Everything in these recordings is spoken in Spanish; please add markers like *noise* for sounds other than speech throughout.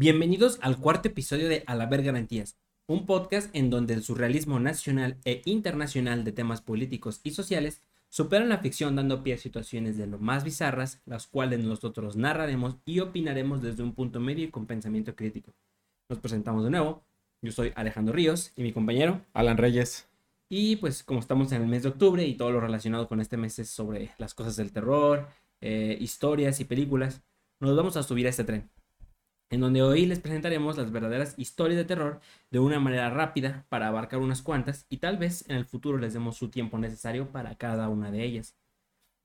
Bienvenidos al cuarto episodio de A la Ver Garantías, un podcast en donde el surrealismo nacional e internacional de temas políticos y sociales superan la ficción dando pie a situaciones de lo más bizarras, las cuales nosotros narraremos y opinaremos desde un punto medio y con pensamiento crítico. Nos presentamos de nuevo. Yo soy Alejandro Ríos y mi compañero Alan Reyes. Y pues como estamos en el mes de octubre y todo lo relacionado con este mes es sobre las cosas del terror, eh, historias y películas, nos vamos a subir a este tren en donde hoy les presentaremos las verdaderas historias de terror de una manera rápida para abarcar unas cuantas y tal vez en el futuro les demos su tiempo necesario para cada una de ellas.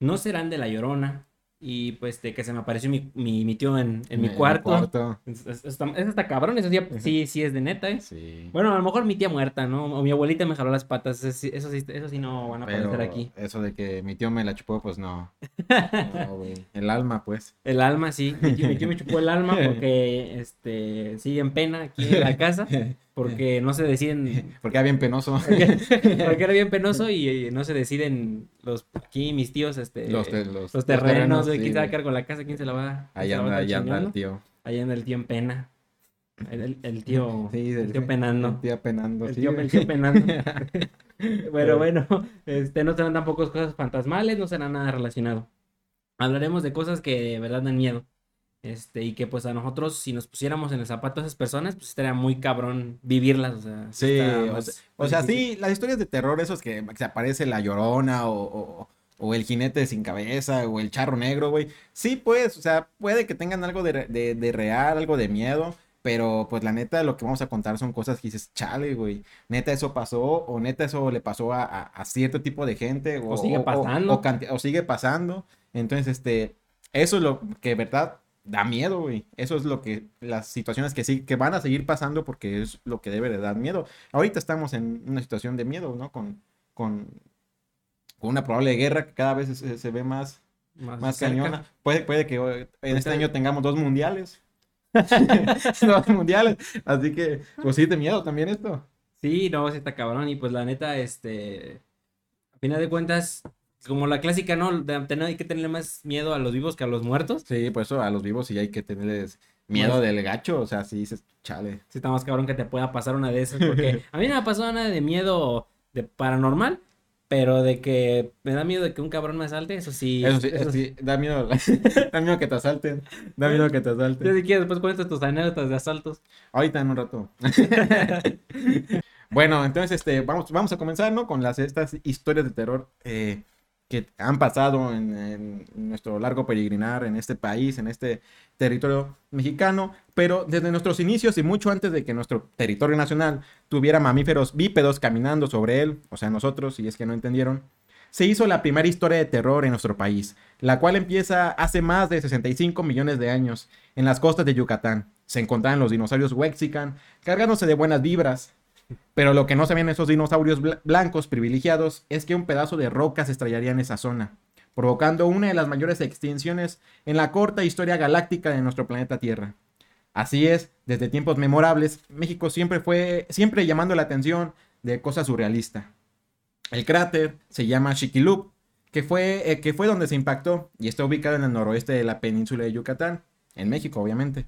No serán de La Llorona, y pues de que se me apareció mi, mi, tío en, en mi cuarto. Es, hasta cabrón, eso sí, sí, es de neta, ¿eh? Sí. Bueno, a lo mejor mi tía muerta, ¿no? O mi abuelita me jaló las patas, eso, sí, eso sí no van a aparecer aquí. Eso de que mi tío me la chupó, pues no. *laughs* El alma, pues. El alma, sí. Mi tío, me chupó el alma porque, este, sigue en pena aquí en la casa. *laughs* Porque no se deciden. *laughs* Porque era bien penoso. *laughs* *laughs* Porque, era bien penoso y, no se deciden los aquí mis tíos, este. Los, los, terrenos, quién se va a quedar con la casa, quién se la va. Ahí anda, ahí anda el tío. Ahí anda el tío en pena. El, el, tío. Sí, el tío penando. El tío penando. El tío, el tío penando. bueno, bueno, este, no serán tampoco cosas fantasmales, no será nada relacionado. Hablaremos de cosas que de verdad dan miedo. Este, y que pues a nosotros, si nos pusiéramos en el zapato de esas personas, pues estaría muy cabrón vivirlas, o sea. Sí, o sea, sí, las historias de terror, esos que, se aparece la llorona o, o, el jinete sin cabeza o el charro negro, güey. Sí, pues, o sea, puede que tengan algo de, de, real, algo de miedo. Pero pues la neta lo que vamos a contar son cosas que dices, chale, güey. Neta eso pasó o neta eso le pasó a, a, cierto tipo de gente. O, sigue pasando. O, o, sigue pasando. Entonces, este, eso es lo que, verdad, da miedo, güey. Eso es lo que, las situaciones que sí, que van a seguir pasando porque es lo que debe de dar miedo. Ahorita estamos en una situación de miedo, ¿no? Con, con, con una probable guerra que cada vez se, ve más, más, cañona. Puede, puede que en este año tengamos dos mundiales. *laughs* *laughs* dos mundiales. Así que, pues sí, de miedo también esto. Sí, no, sí está cabrón. Y pues la neta, este, a final de cuentas, como la clásica, ¿no? hay que tenerle más miedo a los vivos que a los muertos. Sí, por eso a los vivos sí hay que tenerles miedo del gacho. O sea, sí dices, chale. Sí, está más cabrón que te pueda pasar una de esas. Porque *laughs* a mí no me ha pasado nada de miedo de paranormal. Pero de que me da miedo de que un cabrón me asalte, eso sí. Eso sí, eso sí, da miedo. *laughs* da miedo que te asalten. Da miedo que te asalten. si quieres, después cuentas tus anécdotas de asaltos. Ahorita en un rato. *laughs* bueno, entonces este, vamos, vamos a comenzar, ¿no? Con las estas historias de terror. Eh, que han pasado en, nuestro largo peregrinar en este país, en este territorio mexicano, pero desde nuestros inicios y mucho antes de que nuestro territorio nacional tuviera mamíferos bípedos caminando sobre él, o sea, nosotros, si es que no entendieron, se hizo la primera historia de terror en nuestro país, la cual empieza hace más de 65 millones de años en las costas de Yucatán. Se encontraban los dinosaurios Wexican cargándose de buenas vibras, pero lo que no sabían esos dinosaurios blancos privilegiados es que un pedazo de roca se estrellaría en esa zona, provocando una de las mayores extinciones en la corta historia galáctica de nuestro planeta Tierra. Así es, desde tiempos memorables, México siempre fue, siempre llamando la atención de cosas surrealistas. El cráter se llama Chiquilup, que fue, eh, que fue donde se impactó y está ubicado en el noroeste de la península de Yucatán, en México obviamente.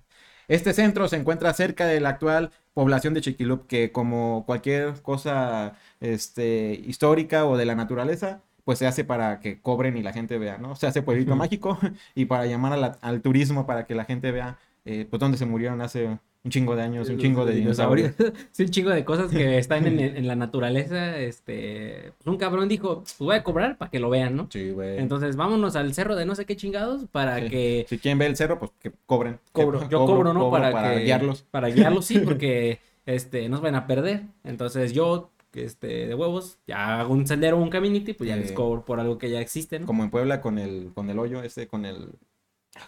Este centro se encuentra cerca de la actual población de Chiquilup, que como cualquier cosa este, histórica o de la naturaleza, pues se hace para que cobren y la gente vea, ¿no? Se hace pueblito mágico *laughs* y para llamar al turismo, para que la gente vea, eh, pues, dónde se murieron hace un chingo de años, un chingo de dinosaurios. *laughs* sí, un chingo de cosas que están en, la naturaleza. Este, pues un cabrón dijo, pues voy a cobrar para que lo vean, ¿no? Sí, güey. Entonces vámonos al cerro de no sé qué chingados para que... Si quieren ver el cerro, pues que cobren. Cobro, *laughs* yo cobro, ¿no? para, guiarlos. Para guiarlos, sí, porque este, nos van a perder. Entonces yo este, de huevos, ya hago un sendero, un caminito y pues ya les cobro por algo que ya existe, ¿no? Como en Puebla con el, con el hoyo, ese, con el,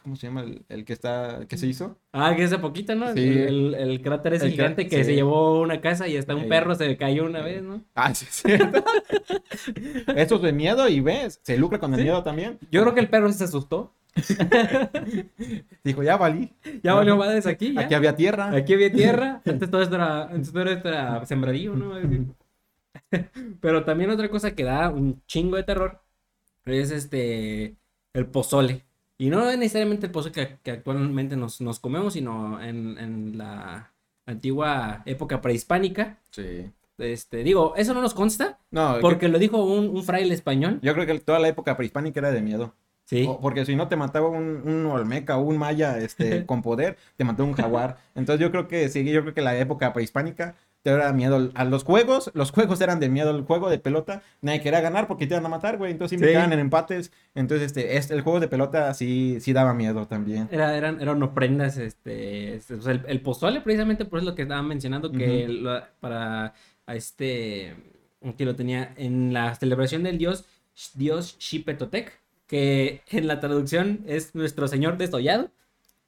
¿Cómo se llama el, que está, que se hizo? Ah, que hace poquito, ¿no? Sí. El, el cráter es gigante que se llevó una casa y hasta un perro se cayó una vez, ¿no? Ah, sí, sí. *laughs* Eso es de miedo y ves, se lucra con el miedo también. Yo creo que el perro se asustó. *laughs* Dijo, ya valí. Ya valió madres aquí. Aquí había tierra. Aquí había tierra. *laughs* Antes todo esto era, antes todo esto era sembradío, ¿no? Pero también otra cosa que da un chingo de terror es este, el pozole. Y no necesariamente el pozole que, que actualmente nos, nos comemos, sino en, en la antigua época prehispánica. Sí. Este, digo, eso no nos consta, No, porque lo dijo un, un fraile español. yo creo que toda la época prehispánica era de miedo. Sí. O- porque si no te mataba un, un olmeca o un maya este, *laughs* con poder, te mató un jaguar. Entonces yo creo que sí, yo creo que la época prehispánica te era miedo a los juegos. Los juegos eran de miedo. El juego de pelota, nadie quería ganar porque te iban a matar, güey. Entonces siempre Sí. quedaban en empates. Entonces este, este, el juego de pelota sí, sí daba miedo también. Era, eran, eran ofrendas, este, este, o sea, el, el pozole precisamente por eso es lo que estaban mencionando, que lo- para a este, que lo tenía en la celebración del dios, dios Xipetotec, que en la traducción es nuestro señor desollado.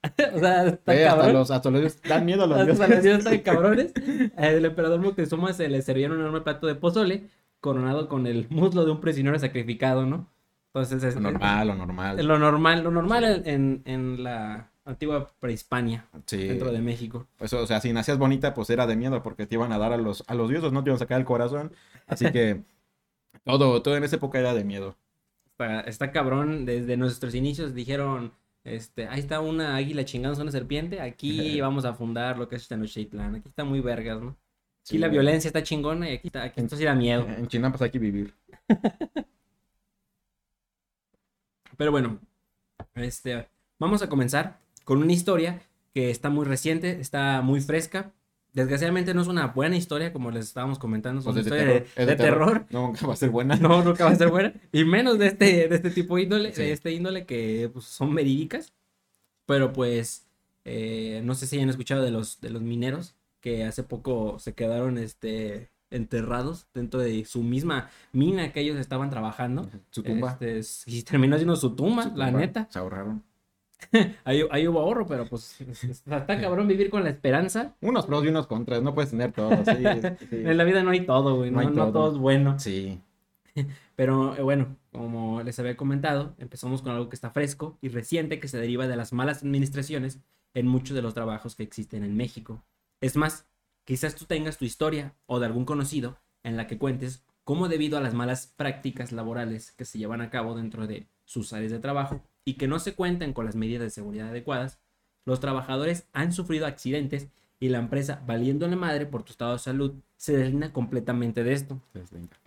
*laughs* o sea, Eh, hasta, los, hasta los dan miedo a los Hasta dioses. los dioses están cabrones. *laughs* El emperador Moctezuma se le servía un enorme plato de pozole coronado con el muslo de un prisionero sacrificado, ¿no? Entonces es Lo normal, lo normal. lo normal, lo normal en, en- en la antigua prehispania Sí. dentro de México. Pues, o sea, si nacías bonita, pues era de miedo porque te iban a dar a los, a los dioses, no te iban a sacar el corazón. Así que *laughs* todo, todo en esa época era de miedo. Está, está cabrón, desde nuestros inicios dijeron, este, ahí está una águila chingándose una serpiente, aquí *laughs* vamos a fundar lo que es Tenochtitlan, aquí está muy vergas, ¿no? Aquí Sí, la violencia está chingona y aquí, está, aquí esto sí da miedo. En China pues hay que vivir. *laughs* Pero bueno, este, vamos a comenzar con una historia que está muy reciente, está muy fresca. Desgraciadamente no es una buena historia, como les estábamos comentando, es Pues una historia de, terror, es de terror. No, nunca va a ser buena. *laughs* No, nunca va a ser buena. Y menos de este, de este tipo de índole, Sí. de este índole que pues, son verídicas. Pero pues, eh, no sé si hayan escuchado de los, de los mineros que hace poco se quedaron este, enterrados dentro de su misma mina que ellos estaban trabajando. Su tumba. Este, y terminó siendo su tumba, su la tumba. neta. Se ahorraron. *laughs* Ahí, ahí hubo ahorro, pero pues está, cabrón vivir con la esperanza. Unos pros y unos contras, no puedes tener todo. Sí, *laughs* sí. En la vida no hay todo, güey. No No, hay no todo. todo es bueno. Sí. *laughs* Pero eh, bueno, como les había comentado, empezamos con algo que está fresco y reciente que se deriva de las malas administraciones en muchos de los trabajos que existen en México. Es más, quizás tú tengas tu historia o de algún conocido en la que cuentes cómo debido a las malas prácticas laborales que se llevan a cabo dentro de sus áreas de trabajo y que no se cuentan con las medidas de seguridad adecuadas, los trabajadores han sufrido accidentes y la empresa, valiéndole madre por tu estado de salud, se deslinda completamente de esto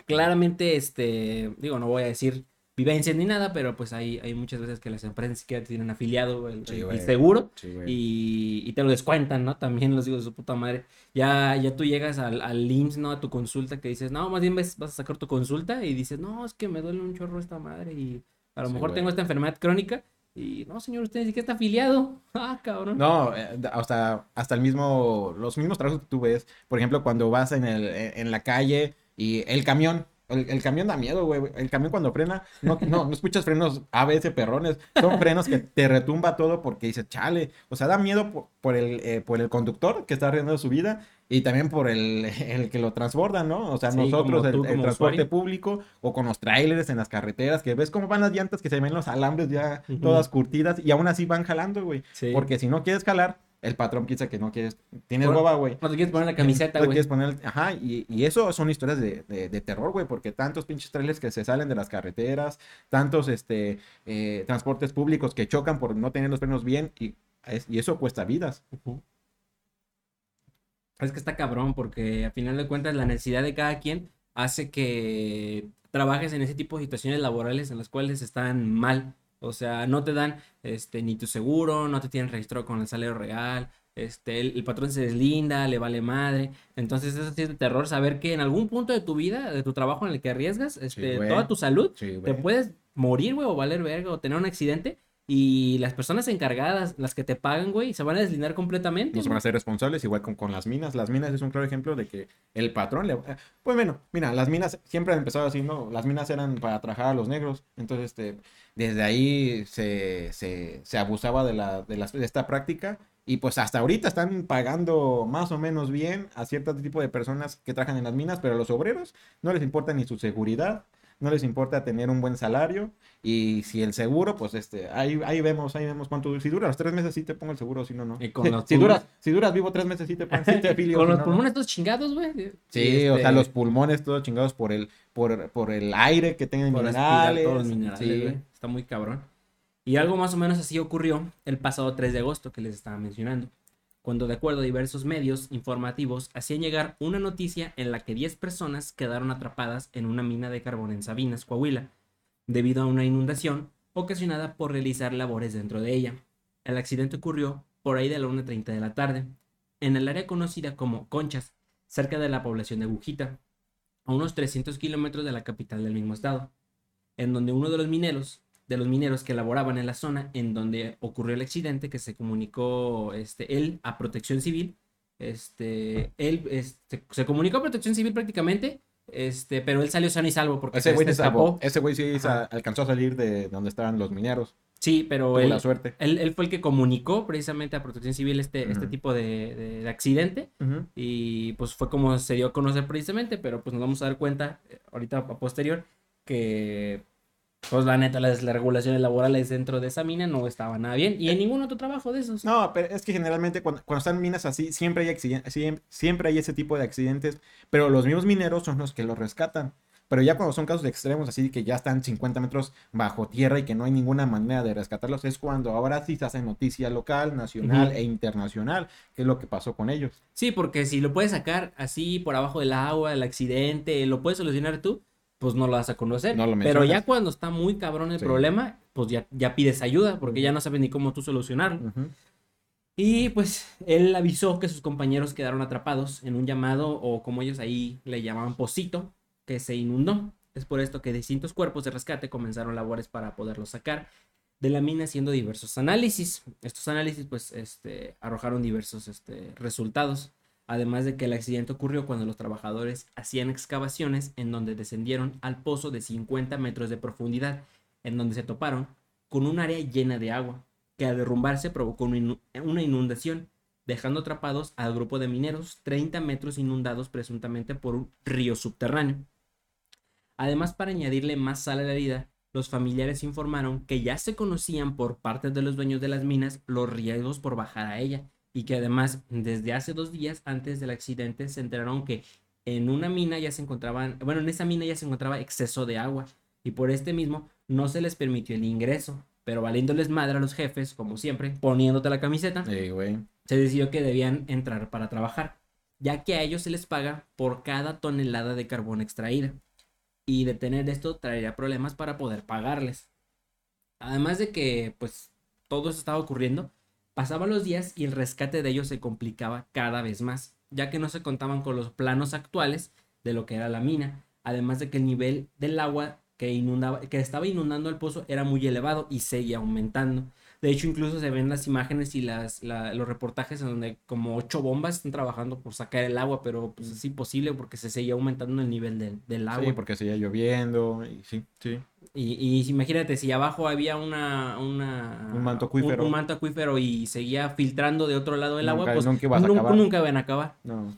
claramente, este, digo, no voy a decir vivencias ni nada, pero pues hay, hay muchas veces que las empresas ni siquiera tienen afiliado el, Sí, el- el güey. seguro Sí, y, y te lo descuentan, ¿no? También los digo de su puta madre. Ya, ya tú llegas al, al IMSS, ¿no? A tu consulta que dices, no, más bien ves- vas a sacar tu consulta y dices, no, es que me duele un chorro esta madre y a lo Sí, mejor güey. tengo esta enfermedad crónica y no, señor, usted ni siquiera está afiliado. *laughs* Ah, cabrón. No, eh, hasta, hasta el mismo, los mismos trabajos que tú ves, por ejemplo, cuando vas en, el, en la calle y el camión, el, el camión da miedo, güey, el camión cuando frena, no, no, no escuchas frenos ABS perrones, son frenos que te retumba todo porque dices, chale, o sea, da miedo por, por el, eh, por el conductor que está arriesgando su vida y también por el, el que lo transborda, ¿no? O sea, Sí, nosotros, el, tú, el transporte usuario. público o con los trailers en las carreteras, que ves cómo van las llantas que se ven los alambres ya todas curtidas y aún así van jalando, güey. Sí. Porque si no quieres jalar, el patrón piensa que no quieres. Tienes Por- boba, güey. No te quieres poner la camiseta, No güey. quieres poner. Ajá, y, y eso son historias de, de- de terror, güey, porque tantos pinches trailers que se salen de las carreteras, tantos este eh, transportes públicos que chocan por no tener los frenos bien, y, es- y eso cuesta vidas. Es que está cabrón porque a final de cuentas la necesidad de cada quien hace que trabajes en ese tipo de situaciones laborales en las cuales están mal. O sea, no te dan este ni tu seguro, no te tienen registrado con el salario real, este, el, el patrón se deslinda, le vale madre. Entonces eso sí es de terror saber que en algún punto de tu vida, de tu trabajo en el que arriesgas, este, toda tu salud, Sí, te puedes morir, güey, o valer verga, o tener un accidente. Y las personas encargadas, las que te pagan, güey, se van a deslindar completamente. No se van a ser responsables, igual con, con las minas. Las minas es un claro ejemplo de que el patrón le... eh, Pues bueno, mira, las minas siempre han empezado así, ¿no? Las minas eran para trabajar a los negros. Entonces, este, desde ahí se, se, se abusaba de, la, de, las- de esta práctica. Y pues hasta ahorita están pagando más o menos bien a cierto tipo de personas que trabajan en las minas, pero a los obreros no les importa ni su seguridad, no les importa tener un buen salario. Y si el seguro, pues este, ahí, ahí vemos, ahí vemos cuánto. Si dura los tres meses, sí te pongo el seguro, si no, no. Y con Si- *laughs* los si, duras, si duras vivo tres meses, sí te, pon- sí te *laughs* afilio, Con si los no, no. pulmones todos chingados, güey. Sí, o sea, este, los pulmones todos chingados por el, por, por el aire que tengan por minerales. todos los minerales, sí. güey. Está muy cabrón. Y algo más o menos así ocurrió el pasado 3 de agosto que les estaba mencionando, cuando de acuerdo a diversos medios informativos hacían llegar una noticia en la que 10 personas quedaron atrapadas en una mina de carbón en Sabinas, Coahuila, debido a una inundación ocasionada por realizar labores dentro de ella. El accidente ocurrió por ahí de la 1.30 de la tarde, en el área conocida como Conchas, cerca de la población de Bujita, a unos 300 kilómetros de la capital del mismo estado, en donde uno de los mineros, de los mineros que laboraban en la zona en donde ocurrió el accidente, que se comunicó este, él a Protección Civil, este, él este, se comunicó a Protección Civil prácticamente, este, pero él salió sano y salvo porque Ese se güey se escapó. Ese güey sí Ajá. alcanzó a salir de donde estaban los mineros. Sí, pero Tuvo él, la suerte. él, él fue el que comunicó precisamente a Protección Civil este, este tipo de, de- de accidente. Y pues fue como se dio a conocer precisamente, pero pues nos vamos a dar cuenta eh, ahorita a posterior que pues la neta las, las regulaciones laborales dentro de esa mina no estaban nada bien y en ningún otro trabajo de esos. No, pero es que generalmente cuando, cuando están minas así, siempre hay, accidentes, siempre, siempre hay ese tipo de accidentes, pero los mismos mineros son los que los rescatan. Pero ya cuando son casos extremos, así que ya están 50 metros bajo tierra y que no hay ninguna manera de rescatarlos, es cuando ahora sí se hace noticia local, nacional e internacional, que es lo que pasó con ellos. Sí, porque si lo puedes sacar así por abajo del agua, el accidente, lo puedes solucionar tú, pues no lo vas a conocer. No lo Pero ya cuando está muy cabrón el Sí. problema, pues ya, ya pides ayuda porque ya no sabes ni cómo tú solucionarlo. Y pues él avisó que sus compañeros quedaron atrapados en un llamado o como ellos ahí le llamaban pocito, que se inundó. Es por esto que distintos cuerpos de rescate comenzaron labores para poderlos sacar de la mina haciendo diversos análisis. Estos análisis pues este, arrojaron diversos este, resultados. Además de que el accidente ocurrió cuando los trabajadores hacían excavaciones en donde descendieron al pozo de 50 metros de profundidad, en donde se toparon con un área llena de agua, que al derrumbarse provocó una inu- una inundación, dejando atrapados al grupo de mineros 30 metros inundados presuntamente por un río subterráneo. Además, para añadirle más sal a la herida, los familiares informaron que ya se conocían por parte de los dueños de las minas los riesgos por bajar a ella y que además desde hace dos días antes del accidente se enteraron que en una mina ya se encontraban, bueno, en esa mina ya se encontraba exceso de agua y por este mismo no se les permitió el ingreso, pero valiéndoles madre a los jefes, como siempre, poniéndote la camiseta, se decidió que debían entrar para trabajar, ya que a ellos se les paga por cada tonelada de carbón extraída. Y detener esto traería problemas para poder pagarles. Además de que, pues, todo eso estaba ocurriendo, pasaban los días y el rescate de ellos se complicaba cada vez más, ya que no se contaban con los planos actuales de lo que era la mina, además de que el nivel del agua que inundaba, que estaba inundando el pozo era muy elevado y seguía aumentando. De hecho, incluso se ven las imágenes y las, la- los reportajes en donde como ocho bombas están trabajando por sacar el agua, pero pues es imposible porque se seguía aumentando el nivel del, del agua. Sí, porque seguía lloviendo y sí, sí. Y, y imagínate, si abajo había una, una Un manto acuífero. Un, un manto acuífero y seguía filtrando de otro lado del agua, Nunca- pues nunca ibas a nun- acabar. nunca iban a acabar. No.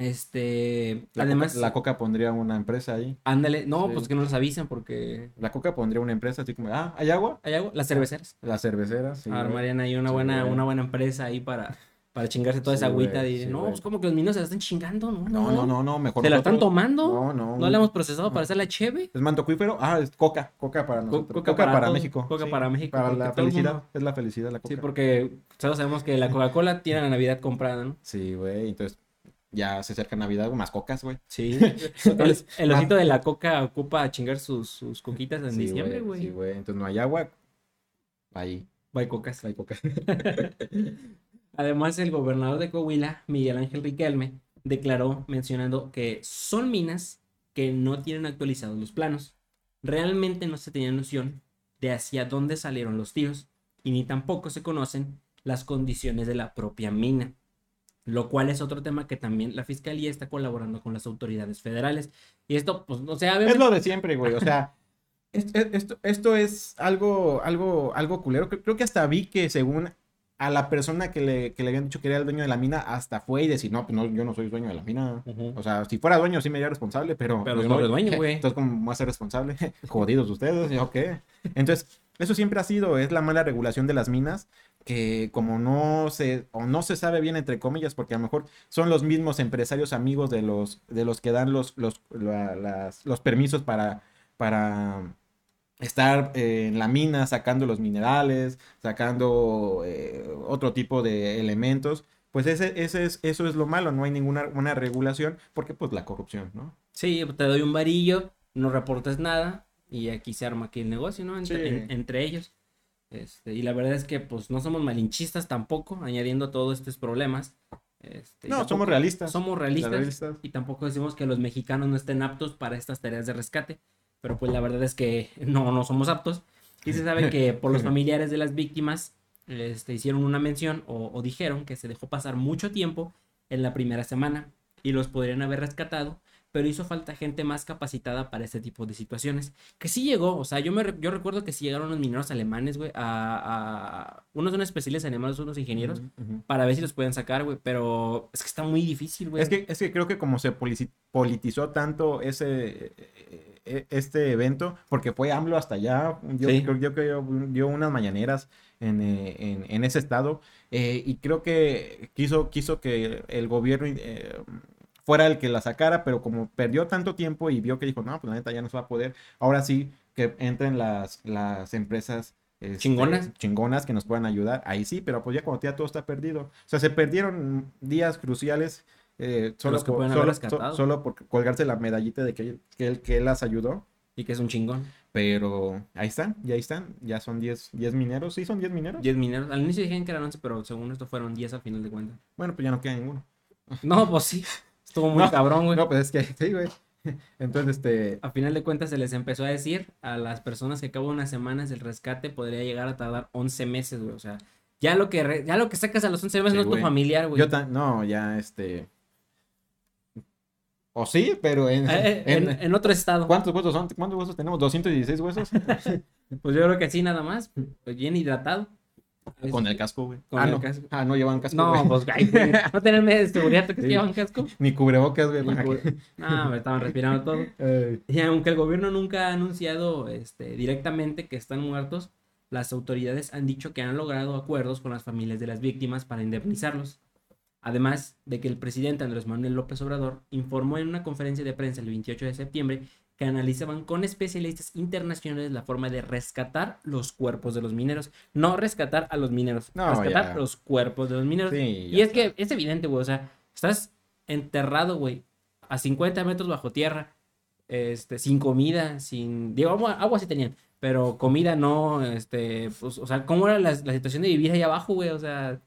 Este, La además, Coca, la Coca pondría una empresa ahí. ándale, no, Sí. pues que no los avisan porque La Coca pondría una empresa así como, ah, ¿hay agua? hay agua, las cerveceras. Las cerveceras. sí. Armarían ahí una Sí, buena, güey. una buena empresa ahí para, para chingarse toda Sí, esa agüita. güey, y, no, güey. pues como que los minos se la están chingando, ¿no? No, no, no, no, mejor. ¿Se la están tomando? No, no. ¿No la hemos procesado para hacer la cheve? ¿Es manto acuífero? Ah, es Coca. Coca para nosotros. Coca Coca, para México. Coca para México, Para la felicidad. mundo- Es la felicidad la Coca. Sí, porque todos sabemos que la Coca-Cola tiene la Navidad comprada, ¿no? Sí, güey. Entonces, ya se acerca Navidad, más cocas, güey. Sí. *laughs* el, el osito de la Coca ocupa a chingar sus, sus coquitas en Sí, diciembre, güey. Sí, güey. Entonces no hay agua. Ahí. Bye, cocas. Hay coca. *laughs* *laughs* Además, el gobernador de Coahuila, Miguel Ángel Riquelme, declaró mencionando que son minas que no tienen actualizados los planos. Realmente no se tenía noción de hacia dónde salieron los tiros y ni tampoco se conocen las condiciones de la propia mina. Lo cual es otro tema que también la fiscalía está colaborando con las autoridades federales. Y esto, pues, o sea, Es lo de siempre, güey. O sea, *laughs* es- esto, esto es algo, algo, algo culero. Creo, que hasta vi que según a la persona que le, que le habían dicho que era el dueño de la mina, hasta fue y decir, no, pues no, yo no soy dueño de la mina. O sea, si fuera dueño sí me haría responsable, pero... Pero no eres dueño, *laughs* güey. Entonces, ¿cómo voy a ser responsable? *laughs* Jodidos ustedes, ¿yo qué? Entonces, eso siempre ha sido, es la mala regulación de las minas, que como no se, o no se sabe bien, entre comillas, porque a lo mejor son los mismos empresarios amigos de los, de los que dan los, los, la- las- los permisos para, para, estar eh, en la mina sacando los minerales, sacando eh, otro tipo de elementos. Pues ese, ese es, eso es lo malo, no hay ninguna una regulación porque pues la corrupción, ¿no? Sí, te doy un varillo, no reportes nada y aquí se arma aquí el negocio, ¿no? Entre, Sí. en- entre ellos. Este, y la verdad es que pues no somos malinchistas tampoco, añadiendo todos estos problemas. Este, No, somos realistas. Somos realistas, Realistas. y tampoco decimos que los mexicanos no estén aptos para estas tareas de rescate, pero pues la verdad es que *laughs* no, no somos aptos. Y se sabe que *laughs* por los familiares de las víctimas este, hicieron una mención o, o dijeron que se dejó pasar mucho tiempo en la primera semana y los podrían haber rescatado, pero hizo falta gente más capacitada para este tipo de situaciones. Que sí llegó, o sea, yo, me, yo recuerdo que sí llegaron unos mineros alemanes, güey, a, a- Unos son especiales alemanes, unos ingenieros, para ver si los pueden sacar, güey, pero es que está muy difícil, güey. Es que, es que creo que como se politizó tanto ese eh, eh, este evento, porque fue AMLO hasta allá, yo Sí. creo yo creo dio unas mañaneras en, eh, en- en ese estado, eh, y creo que quiso, quiso que el gobierno eh, fuera el que la sacara, pero como perdió tanto tiempo y vio que dijo, no, pues la neta ya no se va a poder, ahora sí que entren las, las empresas. este, Chingonas. chingonas que nos puedan ayudar, ahí sí, pero pues ya cuando ya todo está perdido. O sea, se perdieron días cruciales eh, solo, Los que por, solo, so- solo por colgarse la medallita de que, él- que, él, que él las ayudó. Y que es un chingón. Pero ahí están, ya ahí están. Ya son 10 10 mineros. Sí, son 10 mineros. 10 mineros. Al inicio dijeron que eran 11, pero según esto fueron 10 al final de cuentas. Bueno, pues ya no queda ninguno. No, pues sí. Estuvo muy No, cabrón, güey. No, pues es que *laughs* sí, güey. Entonces, este. A final de cuentas se les empezó a decir a las personas que a cabo de unas semanas el rescate podría llegar a tardar 11 meses, güey. O sea, ya lo que, re- ya lo que sacas a los 11 meses Sí, no es tu familiar, güey. Yo tan. No, ya este. O sí, pero en. Eh, eh, en, en- en otro estado. ¿Cuántos huesos son? ¿Cuántos huesos tenemos? ¿216 huesos? *laughs* Pues yo creo que sí, nada más. Pues bien hidratado. Con el casco, güey. Con ah, el no. casco. Ah, no llevan casco. No, güey. pues, güey, *laughs* no tener medio de seguridad que Sí. llevan casco. Ni cubrebocas, güey. *laughs* No, me estaban respirando todo. Y aunque el gobierno nunca ha anunciado este, directamente que están muertos, las autoridades han dicho que han logrado acuerdos con las familias de las víctimas para indemnizarlos. Además de que el presidente Andrés Manuel López Obrador informó en una conferencia de prensa el 28 de septiembre que analizaban con especialistas internacionales la forma de rescatar los cuerpos de los mineros. No rescatar a los mineros, No, rescatar ya. los cuerpos de los mineros. Sí, y es que es evidente, güey. O sea, estás enterrado, güey, a 50 metros bajo tierra, este, sin comida, sin. Digo, agua, agua sí tenían, pero comida no, este, pues, o sea, ¿cómo era la, la situación de vivir ahí abajo, güey? O sea,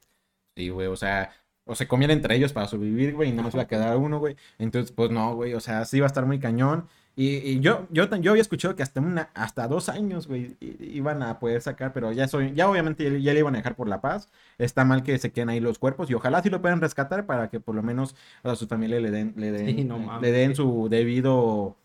Sí, güey, o sea, o se comían entre ellos para sobrevivir, güey, y no nos iba a quedar uno, güey. Entonces, pues no, güey, o sea, sí iba a estar muy cañón. Y, y yo, yo, yo había escuchado que hasta una, hasta dos años, güey, iban a poder sacar, pero ya soy, ya obviamente ya, ya le iban a dejar por la paz. Está mal que se queden ahí los cuerpos y ojalá sí lo puedan rescatar para que por lo menos a su familia le den, le den, Sí, no mames. le den su debido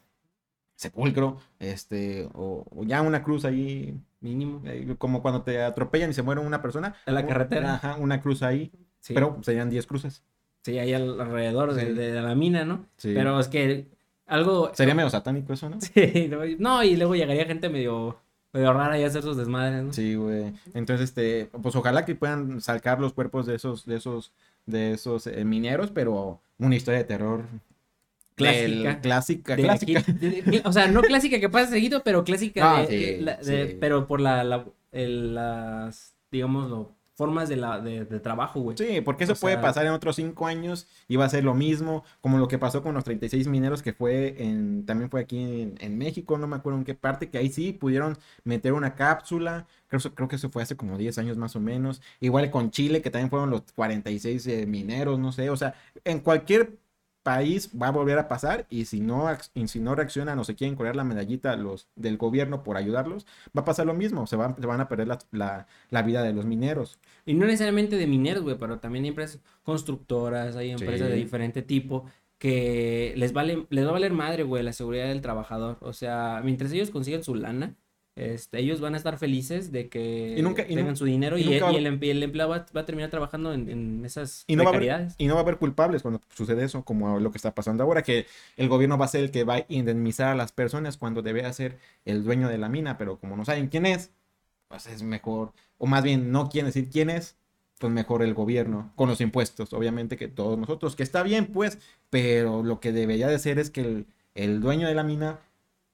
sepulcro, este, o, o ya una cruz ahí, mínimo. eh, como cuando te atropellan y se muere una persona. En la carretera. Ajá, una cruz ahí. Sí, Pero serían 10 cruces. sí, ahí al- alrededor de, de la mina, ¿no? Sí. Pero es que algo. Sería medio satánico eso, ¿no? *laughs* Sí, no, y- luego llegaría gente medio, medio rara y a hacer sus desmadres, ¿no? Sí, güey. Entonces, este, pues ojalá que puedan sacar los cuerpos de esos, de esos, de esos eh, mineros, pero una historia de terror. Clásica. del- clásica, de clásica. aquí- de- de- o sea, no clásica que pasa seguido, pero clásica Ah, de, sí, la- de- sí. pero por la, la- el- las, digamos, formas de, la, de, de trabajo, güey. Sí, porque eso O puede sea- pasar en otros cinco años y va a ser lo mismo, como lo que pasó con los 36 mineros que fue en, también fue aquí en, en México, no me acuerdo en qué parte, que ahí sí pudieron meter una cápsula, creo, creo que eso fue hace como 10 años más o menos, igual con Chile, que también fueron los 46 eh, mineros, no sé, o sea, en cualquier país va a volver a pasar y si no, y si no reaccionan o se quieren colgar la medallita los del gobierno por ayudarlos, va a pasar lo mismo, se, van- se van a perder la, la- la vida de los mineros. Y no necesariamente de mineros, güey, pero también hay empresas constructoras, hay empresas de diferente tipo que les vale, les va a valer madre, güey, la seguridad del trabajador. O sea, mientras ellos consigan su lana, este, ellos van a estar felices de que Y nunca- y tengan su dinero y el, emple- el empleado va, va a terminar trabajando en, en esas Y no, va a haber, precariedades. y no va a haber culpables cuando sucede eso, como lo que está pasando ahora, que el gobierno va a ser el que va a indemnizar a las personas cuando debe ser el dueño de la mina, pero como no saben quién es, pues es mejor, o más bien no quieren decir quién es, pues mejor el gobierno, con los impuestos, obviamente que todos nosotros, que está bien pues, pero lo que debería de ser es que el, el dueño de la mina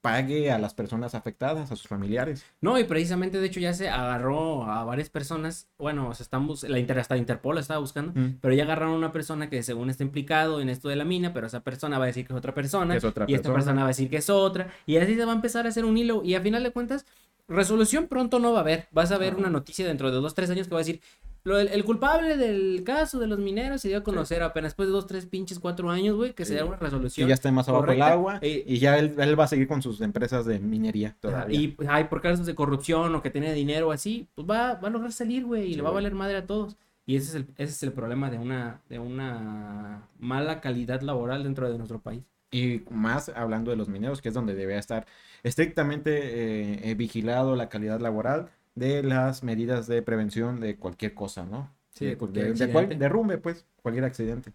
pague a las personas afectadas, a sus familiares. No, y precisamente, de hecho, ya se agarró a varias personas. Bueno, se están bus- la Inter, hasta Interpol la estaba buscando, Mm. pero ya agarraron a una persona que según está implicado en esto de la mina, pero esa persona va a decir que es otra persona, Que es otra y esta persona. va a decir que es otra, y así se va a empezar a hacer un hilo, y a final de cuentas, resolución pronto no va a haber. Vas a ver una noticia dentro de dos, tres años que va a decir, lo, el, el culpable del caso de los mineros se dio a conocer apenas después de dos, tres pinches, cuatro años, güey, que se da una resolución. ya está más abajo el correcta, agua eh, y ya él, él va a seguir con sus empresas de minería todavía. y pues, ay, por casos de corrupción o que tiene dinero así, pues va, va a lograr salir, güey, y Sí, le va a valer madre a todos. Y ese es el, ese es el problema de una, de una mala calidad laboral dentro de nuestro país. Y más hablando de los mineros, que es donde debe estar estrictamente eh, eh, vigilado la calidad laboral de las medidas de prevención de cualquier cosa, ¿no? Sí, de cualquier de- de cual- accidente. derrumbe, pues, cualquier accidente.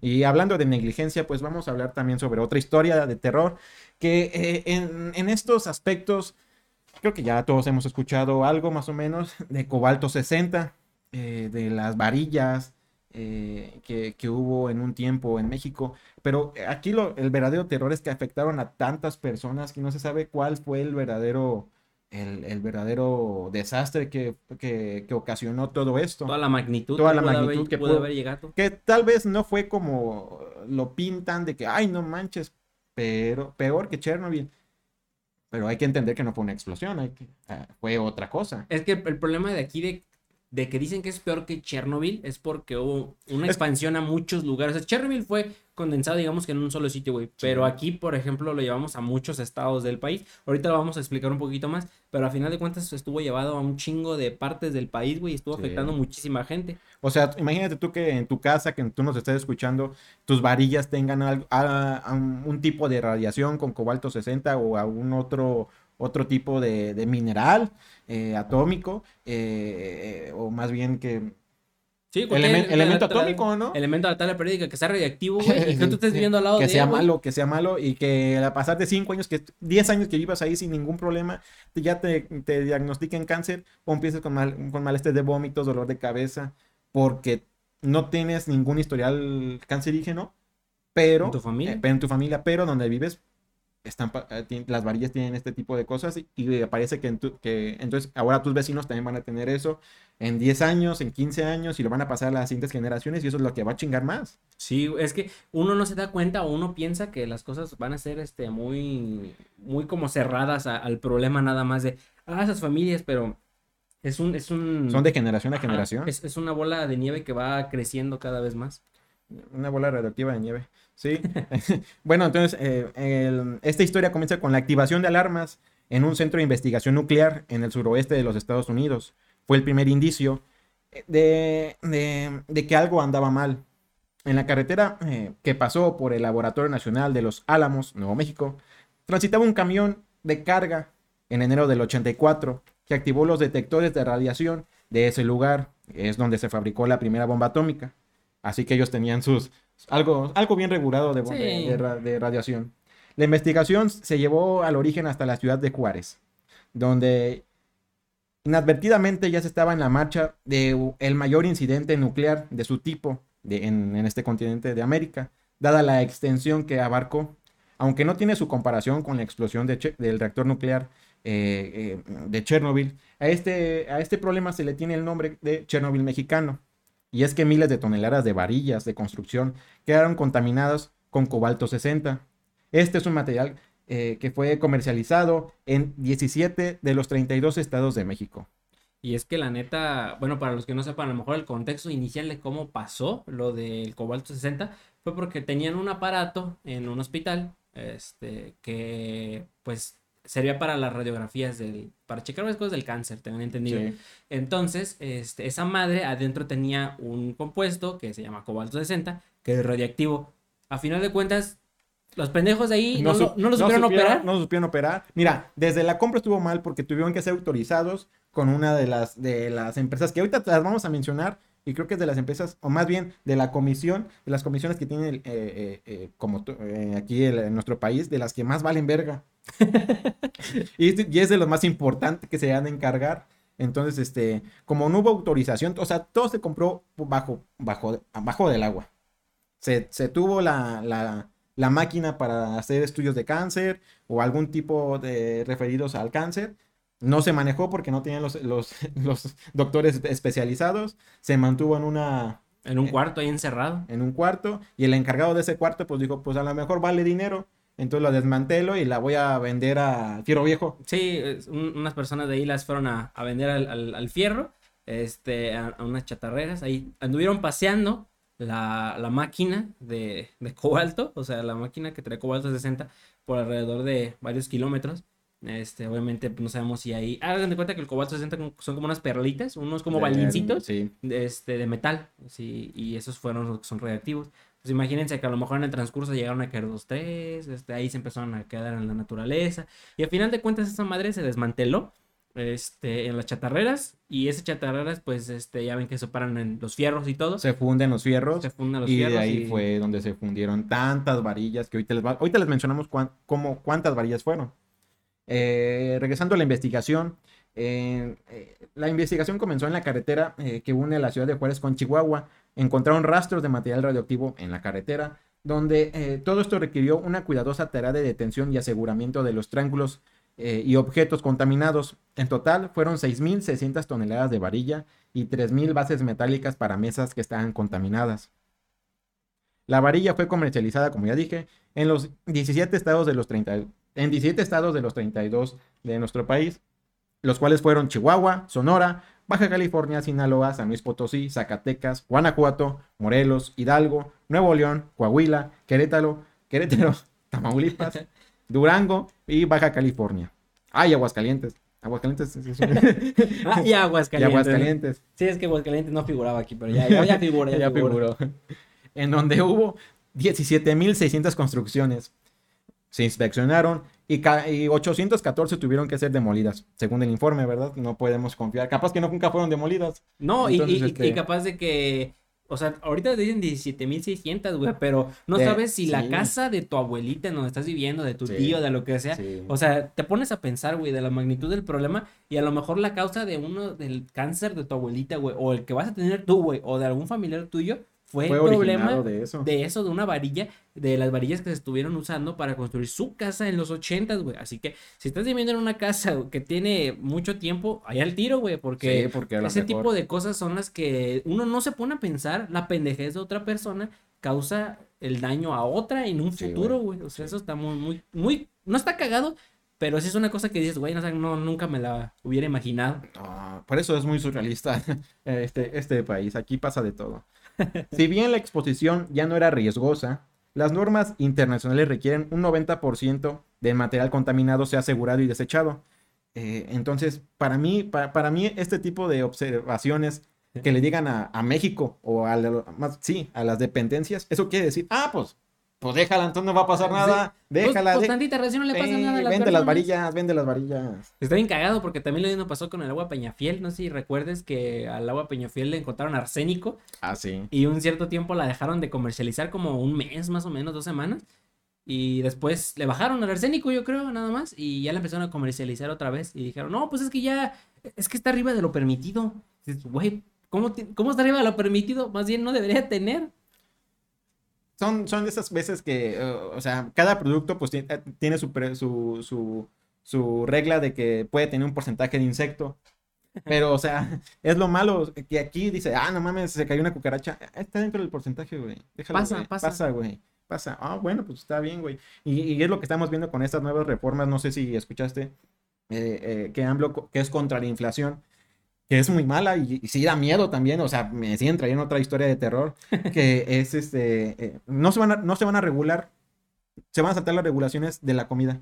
Y hablando de negligencia, pues vamos a hablar también sobre otra historia de terror que eh, en, en estos aspectos, creo que ya todos hemos escuchado algo más o menos de Cobalto 60, eh, de las varillas eh, que, que hubo en un tiempo en México. Pero aquí lo, el verdadero terror es que afectaron a tantas personas que no se sabe cuál fue el verdadero, el, el verdadero desastre que, que, que ocasionó todo esto Toda la magnitud, Toda que la pudo magnitud haber, que pudo haber llegado. que tal vez no fue como lo pintan de que, ay, no manches, pero peor que Chernobyl. Pero hay que entender que no fue una explosión, hay que- fue otra cosa. Es que el, problema de aquí de, de que dicen que es peor que Chernobyl es porque hubo una expansión a muchos lugares. O sea, Chernobyl fue condensado, digamos que en un solo sitio, güey. Pero aquí, por ejemplo, lo llevamos a muchos estados del país. Ahorita lo vamos a explicar un poquito más. Pero a final de cuentas estuvo llevado a un chingo de partes del país, güey. Y estuvo Sí. afectando muchísima gente. O sea, imagínate tú que en tu casa, que tú nos estés escuchando, tus varillas tengan algo, a- a un, un tipo de radiación con cobalto 60 o algún otro, otro tipo de, de mineral eh, atómico, eh, eh, o más bien que... Sí, elemento la- la- atómico, ¿no? Elemento de la tabla periódica que sea radiactivo, güey. Y que *laughs* tú estés viviendo al lado que de sea él, güey. malo, que sea malo y que a pasar de 5 años, que 10 años que vivas ahí sin ningún problema, ya te, te diagnostiquen cáncer o empieces con, mal, con malestar de vómitos, dolor de cabeza, porque no tienes ningún historial cancerígeno, pero ¿En tu familia? eh, pero en tu familia, pero donde vives están eh, las varillas tienen este tipo de cosas y, y parece que, en tu- que entonces ahora tus vecinos también van a tener eso en 10 años, en 15 años y lo van a pasar a las siguientes generaciones y eso es lo que va a chingar más. Sí, es que uno no se da cuenta o uno piensa que las cosas van a ser este muy muy como cerradas a- al problema nada más de ah, esas familias, pero es un es un Son de generación a Ajá, generación. Es, es una bola de nieve que va creciendo cada vez más. Una bola radioactiva de nieve. Sí. *laughs* bueno, entonces, eh, esta historia comienza con la activación de alarmas en un centro de investigación nuclear en el suroeste de los Estados Unidos. Fue el primer indicio eh, de, de- de que algo andaba mal. En la carretera eh, que pasó por el Laboratorio Nacional de los Álamos, Nuevo México, transitaba un camión de carga en enero del 84 que activó los detectores de radiación de ese lugar. Es donde se fabricó la primera bomba atómica. Así que ellos tenían sus algo, algo bien regulado de, de- Sí. de ra- de radiación. La investigación se llevó al origen hasta la ciudad de Juárez, donde inadvertidamente ya se estaba en la marcha de el mayor incidente nuclear de su tipo de- en, en este continente de América, dada la extensión que abarcó, aunque no tiene su comparación con la explosión de del reactor nuclear eh, eh, de Chernobyl, a este, a este problema se le tiene el nombre de Chernobyl mexicano. Y es que miles de toneladas de varillas de construcción quedaron contaminadas con cobalto 60. Este es un material eh, que fue comercializado en 17 de los 32 estados de México. Y es que la neta, bueno, para los que no sepan, a lo mejor el contexto inicial de cómo pasó lo del cobalto 60 fue porque tenían un aparato en un hospital, este, que pues servía para las radiografías del, para checar varias cosas del cáncer, tengan entendido. Sí. Entonces, este, esa madre adentro tenía un compuesto que se llama cobalto 60, que es radiactivo. A final de cuentas, los pendejos de ahí no, no lo supieron operar. No supieron operar. Mira, desde la compra estuvo mal porque tuvieron que ser autorizados con una de las, de las empresas que ahorita las vamos a mencionar. Y creo que es de las empresas, o más bien de la comisión, de las comisiones que tienen eh, eh, eh, como aquí el- en nuestro país, de las que más valen verga. *laughs* y, es de- y es de lo más importante que se han de encargar. Entonces, este, como no hubo autorización, o sea, todo se compró bajo, bajo, abajo del agua. Se, se tuvo la, la, la máquina para hacer estudios de cáncer o algún tipo de referidos al cáncer. No se manejó porque no tenían los, los, *laughs* los doctores especializados. Se mantuvo en una... En un cuarto ahí encerrado. En un cuarto. Y el encargado de ese cuarto pues dijo, pues a lo mejor vale dinero. Entonces lo desmantelo y la voy a vender a Fierro Viejo. Sí, unas personas de ahí las fueron a, vender al, fierro, este, a, unas chatarreras. Ahí anduvieron paseando la, máquina de, cobalto, o sea, la máquina que trae cobalto 60 por alrededor de varios kilómetros. Este, obviamente pues, no sabemos si ahí. Hagan de cuenta que el cobalto 60 son como unas perlitas, unos como balincitos este, de metal. Sí, y esos fueron los que son reactivos. Pues imagínense que a lo mejor en el transcurso llegaron a caer dos, tres, este, ahí se empezaron a quedar en la naturaleza. Y al final de cuentas esa madre se desmanteló este, en las chatarreras y esas chatarreras pues este, ya ven que se paran en los fierros y todo. Se funden los fierros. Se funden los y fierros. De ahí fue donde se fundieron tantas varillas que ahorita les, ahorita les mencionamos cómo, cuántas varillas fueron. Eh, regresando a la investigación, eh, la investigación comenzó en la carretera eh, que une la ciudad de Juárez con Chihuahua. Encontraron rastros de material radioactivo en la carretera, donde todo esto requirió una cuidadosa tarea de detención y aseguramiento de los triángulos eh, y objetos contaminados. En total fueron 6.600 toneladas de varilla y 3.000 bases metálicas para mesas que estaban contaminadas. La varilla fue comercializada, como ya dije, en los 17 estados de los 30, en 17 estados de los 32 de nuestro país, los cuales fueron Chihuahua, Sonora, Baja California, Sinaloa, San Luis Potosí, Zacatecas, Guanajuato, Morelos, Hidalgo, Nuevo León, Coahuila, Querétaro, Querétaro, *laughs* Tamaulipas, *laughs* Durango y Baja California. Ay, Aguascalientes. Aguascalientes. *laughs* ah, y Aguascalientes. Y Aguascalientes. Sí, es que Aguascalientes no figuraba aquí, pero ya, ya, figura. Ya, figuró. En donde hubo 17.600 construcciones. Se inspeccionaron y, y, 814 tuvieron que ser demolidas, según el informe, ¿verdad? No podemos confiar. Capaz que no nunca fueron demolidas. No, y, y, este capaz de que o sea, ahorita dicen 17.600, güey, pero no sabes si la casa de tu abuelita en donde estás viviendo, de tu tío, de lo que sea. O sea, te pones a pensar, güey, de la magnitud del problema y a lo mejor la causa de uno del cáncer de tu abuelita, güey, o el que vas a tener tú, güey, o de algún familiar tuyo, fue, el problema de eso. de eso, de una varilla, de las varillas que se estuvieron usando para construir su casa en los ochentas, güey. Así que si estás viviendo en una casa que tiene mucho tiempo, allá al tiro, güey, porque, porque ese tipo de cosas son las que uno no se pone a pensar, la pendejez de otra persona causa el daño a otra en un futuro, güey. O sea, eso está muy, muy, muy, no está cagado, pero sí es una cosa que dices, güey, no, no, nunca me la hubiera imaginado. por eso es muy surrealista *laughs* este, este país. Aquí pasa de todo. Si bien la exposición ya no era riesgosa, las normas internacionales requieren un 90% del material contaminado sea asegurado y desechado. Eh, entonces, para mí, para, mí, este tipo de observaciones que le digan a, México o a, más, sí, a las dependencias, eso quiere decir, ah, pues pues déjala, entonces no va a pasar nada. Pues, déjala. Pues, tantita no le pasa nada a las Vende las varillas, vende las varillas. Está bien cagado porque también lo mismo pasó con el agua Peñafiel. No sé si recuerdes que al agua Peñafiel le encontraron arsénico. Ah, sí. Y un cierto tiempo la dejaron de comercializar como un mes más o menos, dos semanas. Y después le bajaron el arsénico, yo creo, nada más. Y ya la empezaron a comercializar otra vez. Y dijeron, no, pues es que ya, es que está arriba de lo permitido. Güey, ¿cómo, ¿cómo está arriba de lo permitido? Más bien no debería tener son, son de esas veces que, o sea, cada producto pues tiene, eh, su, su, su, regla de que puede tener un porcentaje de insecto. Pero, o sea, *laughs* es lo malo que aquí dice, ah, no mames, se cayó una cucaracha. Ah, está dentro del porcentaje, güey. Déjalo, pasa, pasa. Pasa, güey. Pasa. Ah, bueno, pues está bien, güey. Y, y, es lo que estamos viendo con estas nuevas reformas. No sé si escuchaste eh, eh, que AMLO, que es contra la inflación, que es muy mala y, sí da miedo también, o sea, me siguen trayendo otra historia de terror, *laughs* que es este, eh, no, se van a, no se van a regular, se van a saltar las regulaciones de la comida,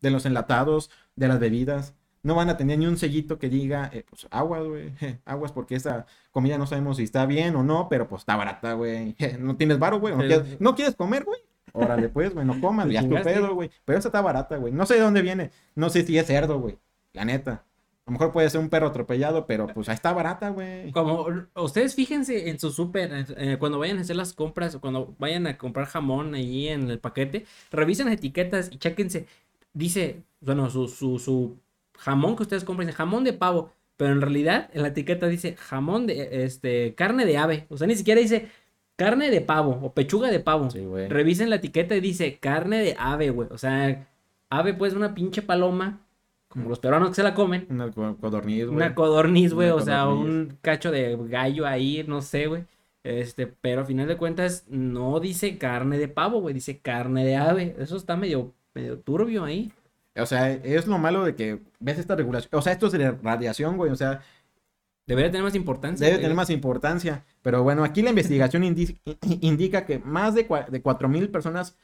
de los enlatados, de las bebidas, no van a tener ni un sellito que diga, eh, pues aguas, güey, *laughs* aguas porque esa comida no sabemos si está bien o no, pero pues está barata, güey, *laughs* no tienes varo, güey, no, quieres, comer, güey. Órale, pues, güey, no comas, ya tu pedo, güey. Pero esa está barata, güey. No sé de dónde viene. No sé si es cerdo, güey. La neta. A lo mejor puede ser un perro atropellado, pero pues ahí está barata, güey. Como ustedes fíjense en su súper, eh, cuando vayan a hacer las compras o cuando vayan a comprar jamón ahí en el paquete, revisen las etiquetas y chéquense. Dice, bueno, su, su, su jamón que ustedes compren, jamón de pavo, pero en realidad en la etiqueta dice jamón de, este, carne de ave. O sea, ni siquiera dice carne de pavo o pechuga de pavo. Sí, güey. Revisen la etiqueta y dice carne de ave, güey. O sea, ave pues una pinche paloma, como los peruanos que se la comen. Una co- codorniz, güey. Una codorniz, güey, o sea, un cacho de gallo ahí, no sé, güey. Este, pero a final de cuentas no dice carne de pavo, güey, dice carne de ave. Eso está medio, medio turbio ahí. O sea, es lo malo de que ves esta regulación. O sea, esto es de radiación, güey. O sea, Debería tener más importancia. debe güey. tener más importancia. Pero bueno, aquí la investigación indi- *laughs* indica que más de, de 4.000 personas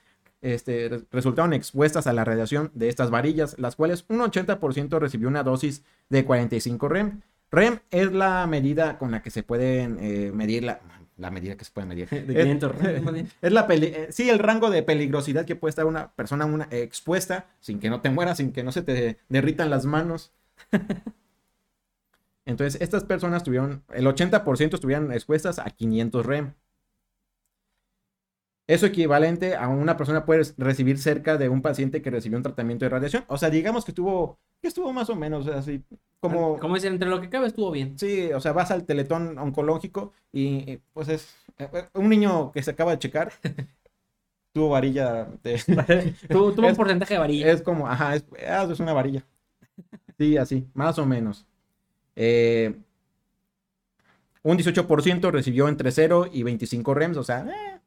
este, re- resultaron expuestas a la radiación de estas varillas, las cuales un 80% recibió una dosis de 45 REM. REM es la medida con la que se pueden eh, medir la, la medida que se puede medir. *laughs* De Es- 500 rem, *laughs* más bien. Es la peli- eh, sí, el rango de peligrosidad que puede estar una persona una, eh, expuesta sin que no te mueras, sin que no se te derritan las manos. *laughs* Entonces, estas personas tuvieron, el 80% estuvieron expuestas a 500 REM. Eso equivalente a una persona puede recibir cerca de un paciente que recibió un tratamiento de radiación. O sea, digamos que estuvo, que estuvo más o menos así, como... Como dicen, entre lo que cabe estuvo bien. Sí, o sea, vas al teletón oncológico y eh, pues es eh, eh, un niño que se acaba de checar. *laughs* tuvo varilla de... *laughs* Tu- Tuvo un *laughs* porcentaje de varilla. Es como, ajá, es, ah, es una varilla. Sí, así, más o menos. Eh, un 18% recibió entre 0 y 25 REMs, o sea, eh.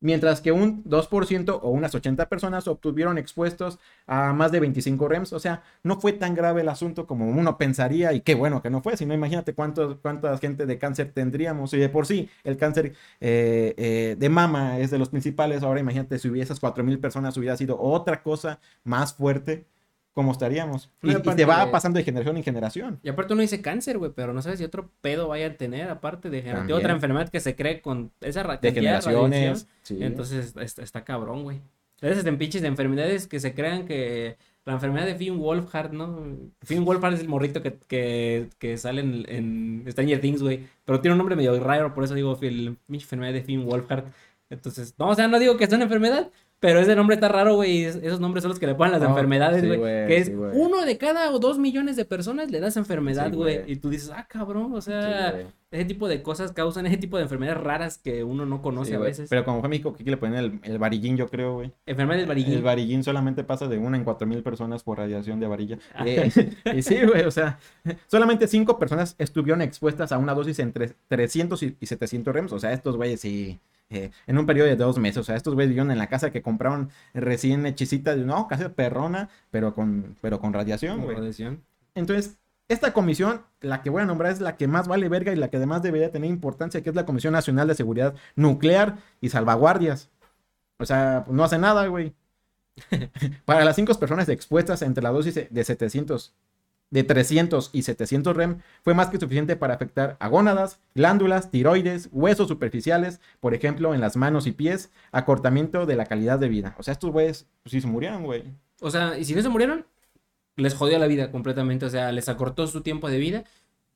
Mientras que un 2% o unas 80 personas obtuvieron expuestos a más de 25 REMs, o sea, no fue tan grave el asunto como uno pensaría y qué bueno que no fue, si no imagínate cuántos, cuánta gente de cáncer tendríamos. Y de por sí el cáncer eh, eh, de mama es de los principales, ahora imagínate si hubiera esas 4.000 personas hubiera sido otra cosa más fuerte, ¿cómo estaríamos? Y, te va de- pasando de generación en generación. Y aparte uno dice cáncer, güey, pero no sabes si otro pedo vaya a tener, aparte de generar También. otra enfermedad que se cree con esa De generaciones. sí. Entonces está, está cabrón, güey. Esas en pinches de enfermedades que se crean que la enfermedad de Finn Wolfhard, ¿no? Finn Wolfhard es el morrito que, que, que sale en, en Stranger Things, güey. Pero tiene un nombre medio raro, por eso digo pinche enfermedad de Finn Wolfhard. Entonces, no, o sea, no digo que sea una enfermedad, pero ese nombre está raro, güey. Esos nombres son los que le ponen las No, enfermedades, güey. que es sí, uno de cada o dos millones de personas le da esa enfermedad, güey. y tú dices, ah, cabrón, o sea. Ese tipo de cosas causan ese tipo de enfermedades raras que uno no conoce Sí, a veces. Pero como fue México, aquí le ponen el, el varillín, yo creo, güey. Enfermedad del varillín. El varillín solamente pasa de una en cuatro mil personas por radiación de varilla. Ah. Eh, *laughs* y sí, güey, o sea, solamente cinco personas estuvieron expuestas a una dosis entre 300 y y 700 rems. O sea, estos güeyes sí, eh, en un periodo de dos meses. O sea, estos güeyes vivieron en la casa que compraron recién hechicita, de, no, casi perrona, pero con, pero con radiación, güey. radiación. Entonces, esta comisión, la que voy a nombrar es la que más vale verga y la que además debería tener importancia, que es la Comisión Nacional de Seguridad Nuclear y Salvaguardias. O sea, no hace nada, güey. *laughs* Para las cinco personas expuestas entre la dosis de 700, de 300 y 700 REM, fue más que suficiente para afectar a gónadas, glándulas, tiroides, huesos superficiales, por ejemplo, en las manos y pies, acortamiento de la calidad de vida. O sea, estos güeyes, pues sí se murieron, güey. O sea, y si no se murieron, les jodió la vida completamente. O sea, les acortó su tiempo de vida.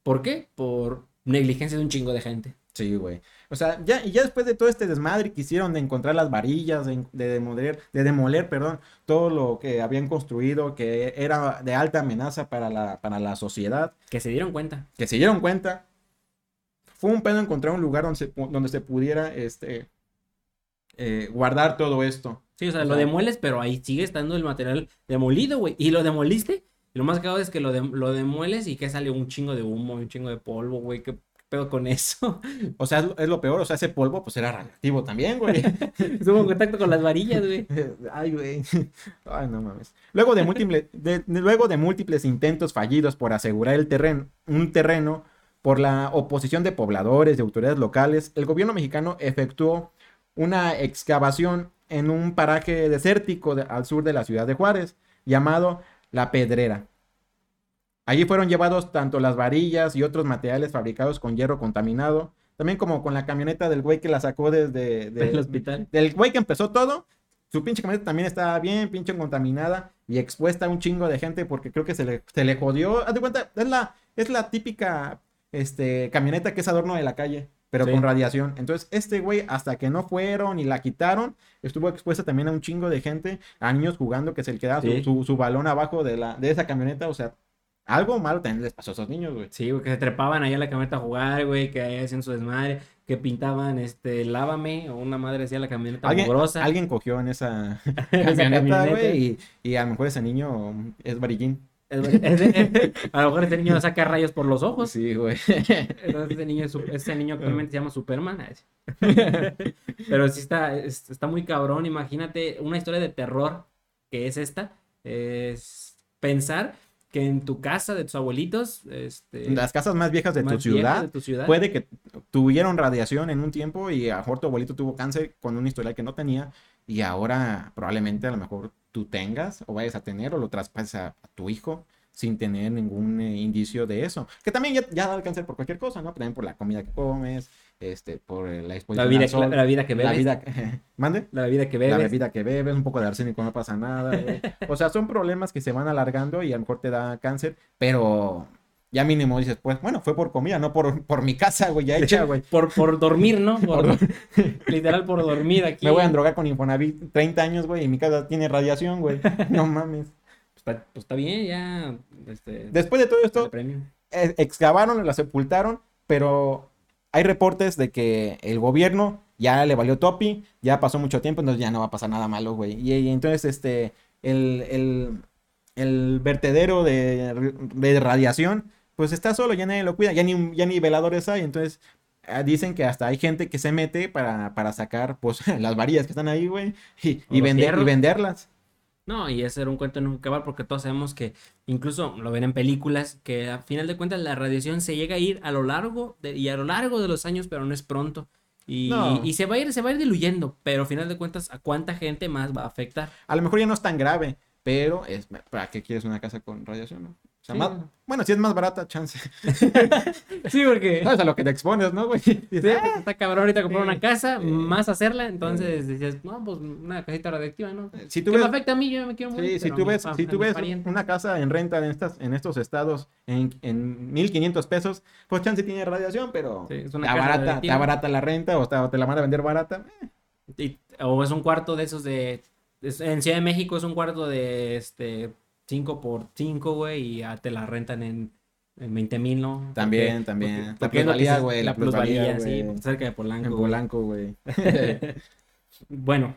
¿Por qué? Por negligencia de un chingo de gente. Sí, güey. O sea, ya, y ya después de todo este desmadre que hicieron de encontrar las varillas, de, de demoler, de demoler, perdón, todo lo que habían construido, que era de alta amenaza para la, para la sociedad, Que se dieron cuenta. que se dieron cuenta, fue un pedo encontrar un lugar donde se, donde se pudiera este, eh, guardar todo esto. Sí, o sea, O lo sea- demueles, pero ahí sigue estando el material demolido, güey. Y lo demoliste. Y lo más cagado es que lo, dem- lo demueles y que sale un chingo de humo, un chingo de polvo, güey. ¿Qué pedo con eso? *laughs* O sea, es lo, peor, o sea, ese polvo pues era radiactivo también, güey. *laughs* Estuvo en contacto con las varillas, güey. *laughs* Ay, güey. Ay, no mames. Luego de, múltiples, de- de- luego de múltiples intentos fallidos por asegurar el terreno, un terreno, por la oposición de pobladores, de autoridades locales, el gobierno mexicano efectuó una excavación en un paraje desértico de- al sur de la ciudad de Juárez, llamado La Pedrera. Allí fueron llevados tanto las varillas y otros materiales fabricados con hierro contaminado, también como con la camioneta del güey que la sacó desde de- *laughs* Del hospital. del güey que empezó todo, su pinche camioneta también estaba bien, pinche contaminada y expuesta a un chingo de gente porque creo que se le, se le jodió. Haz de cuenta, es la, es la típica este, camioneta que es adorno de la calle, pero Sí. con radiación. Entonces, este güey, hasta que no fueron y la quitaron, estuvo expuesta también a un chingo de gente, a niños jugando que se le quedaba su- Sí. su, su balón abajo de, la, de esa camioneta, o sea, Algo malo también les pasó a esos niños, güey. Sí, güey, que se trepaban ahí a la camioneta a jugar, güey, que ahí hacían su desmadre, que pintaban, este, lávame, o una madre hacía la camioneta Alguien, mugrosa. alguien cogió en esa *laughs* camioneta. güey, y, y a lo mejor ese niño es varillín. *laughs* A lo mejor este niño saca rayos por los ojos. Sí, güey. Entonces ese niño, es su- ese niño actualmente se llama Superman. *laughs* Pero sí está, es- está muy cabrón. Imagínate una historia de terror que es esta. Es pensar que en tu casa de tus abuelitos, este, Las casas más viejas de más tu ciudad de tu ciudad, puede que tuvieron radiación en un tiempo y a lo mejor tu abuelito tuvo cáncer con un historial que no tenía y ahora probablemente a lo mejor tú tengas o vayas a tener o lo traspases a, a tu hijo sin tener ningún eh, indicio de eso. Que también ya, ya da el cáncer por cualquier cosa, ¿no? También por la comida que comes, este, por eh, la la exposición vida, al sol, la, la vida que la bebes. vida... *laughs* ¿Mande? La bebida que La bebes. bebida que bebes, un poco de arsénico, no pasa nada. güey. *laughs* O sea, son problemas que se van alargando y a lo mejor te da cáncer, pero ya mínimo dices, pues bueno, fue por comida, no por, por mi casa, güey, ya hecha, *laughs* güey. Por, por dormir, ¿no? *laughs* Por- *laughs* literal por dormir aquí. Me voy a drogar con Infonavit 30 años, güey, y mi casa tiene radiación, güey. No mames. Pues está, pues está bien, ya. Este, Después de todo esto, eh, excavaron, la sepultaron, pero hay reportes de que el gobierno ya le valió topi, ya pasó mucho tiempo, entonces ya no va a pasar nada malo, güey. Y, y entonces, este, el, el, el vertedero de, de radiación, pues está solo, ya nadie lo cuida, ya ni, ya ni veladores hay, entonces ah, dicen que hasta hay gente que se mete para, para sacar, pues, *laughs* las varillas que están ahí, güey, y, vender, y venderlas. No, y ese era un cuento nunca acabar porque todos sabemos que, incluso lo ven en películas, que a final de cuentas la radiación se llega a ir a lo largo de, y a lo largo de los años, pero no es pronto. Y, No. y se va a ir, se va a ir diluyendo, pero a final de cuentas, ¿a cuánta gente más va a afectar? A lo mejor ya no es tan grave, pero es, ¿para qué quieres una casa con radiación, no? O sea, Sí. más, bueno, si es más barata, chance. *laughs* Sí, porque *laughs* Sabes a lo que te expones, ¿no, güey? Sí, "Ah". está cabrón ahorita comprar Sí. una casa, más hacerla, entonces dices, no, pues una casita radiactiva, ¿no? Si tú Que me ves, afecta a mí, yo me quiero morir. sí, si tú ves, si tú ves una casa en renta en estas, en estos estados en, en 1500 pesos, pues chance tiene radiación, pero Sí, es una está casa barata, está barata la renta o, está- o te la van a vender barata. eh, Y- o es un cuarto de esos de. es- en Ciudad de México es un cuarto de este 5 por 5, güey, y ya te la rentan en, en 20 mil, ¿no? También, Porque- también. porque- La porque plusvalía, güey, La plusvalía, sí, cerca de Polanco. En. Polanco, güey. *laughs* Bueno,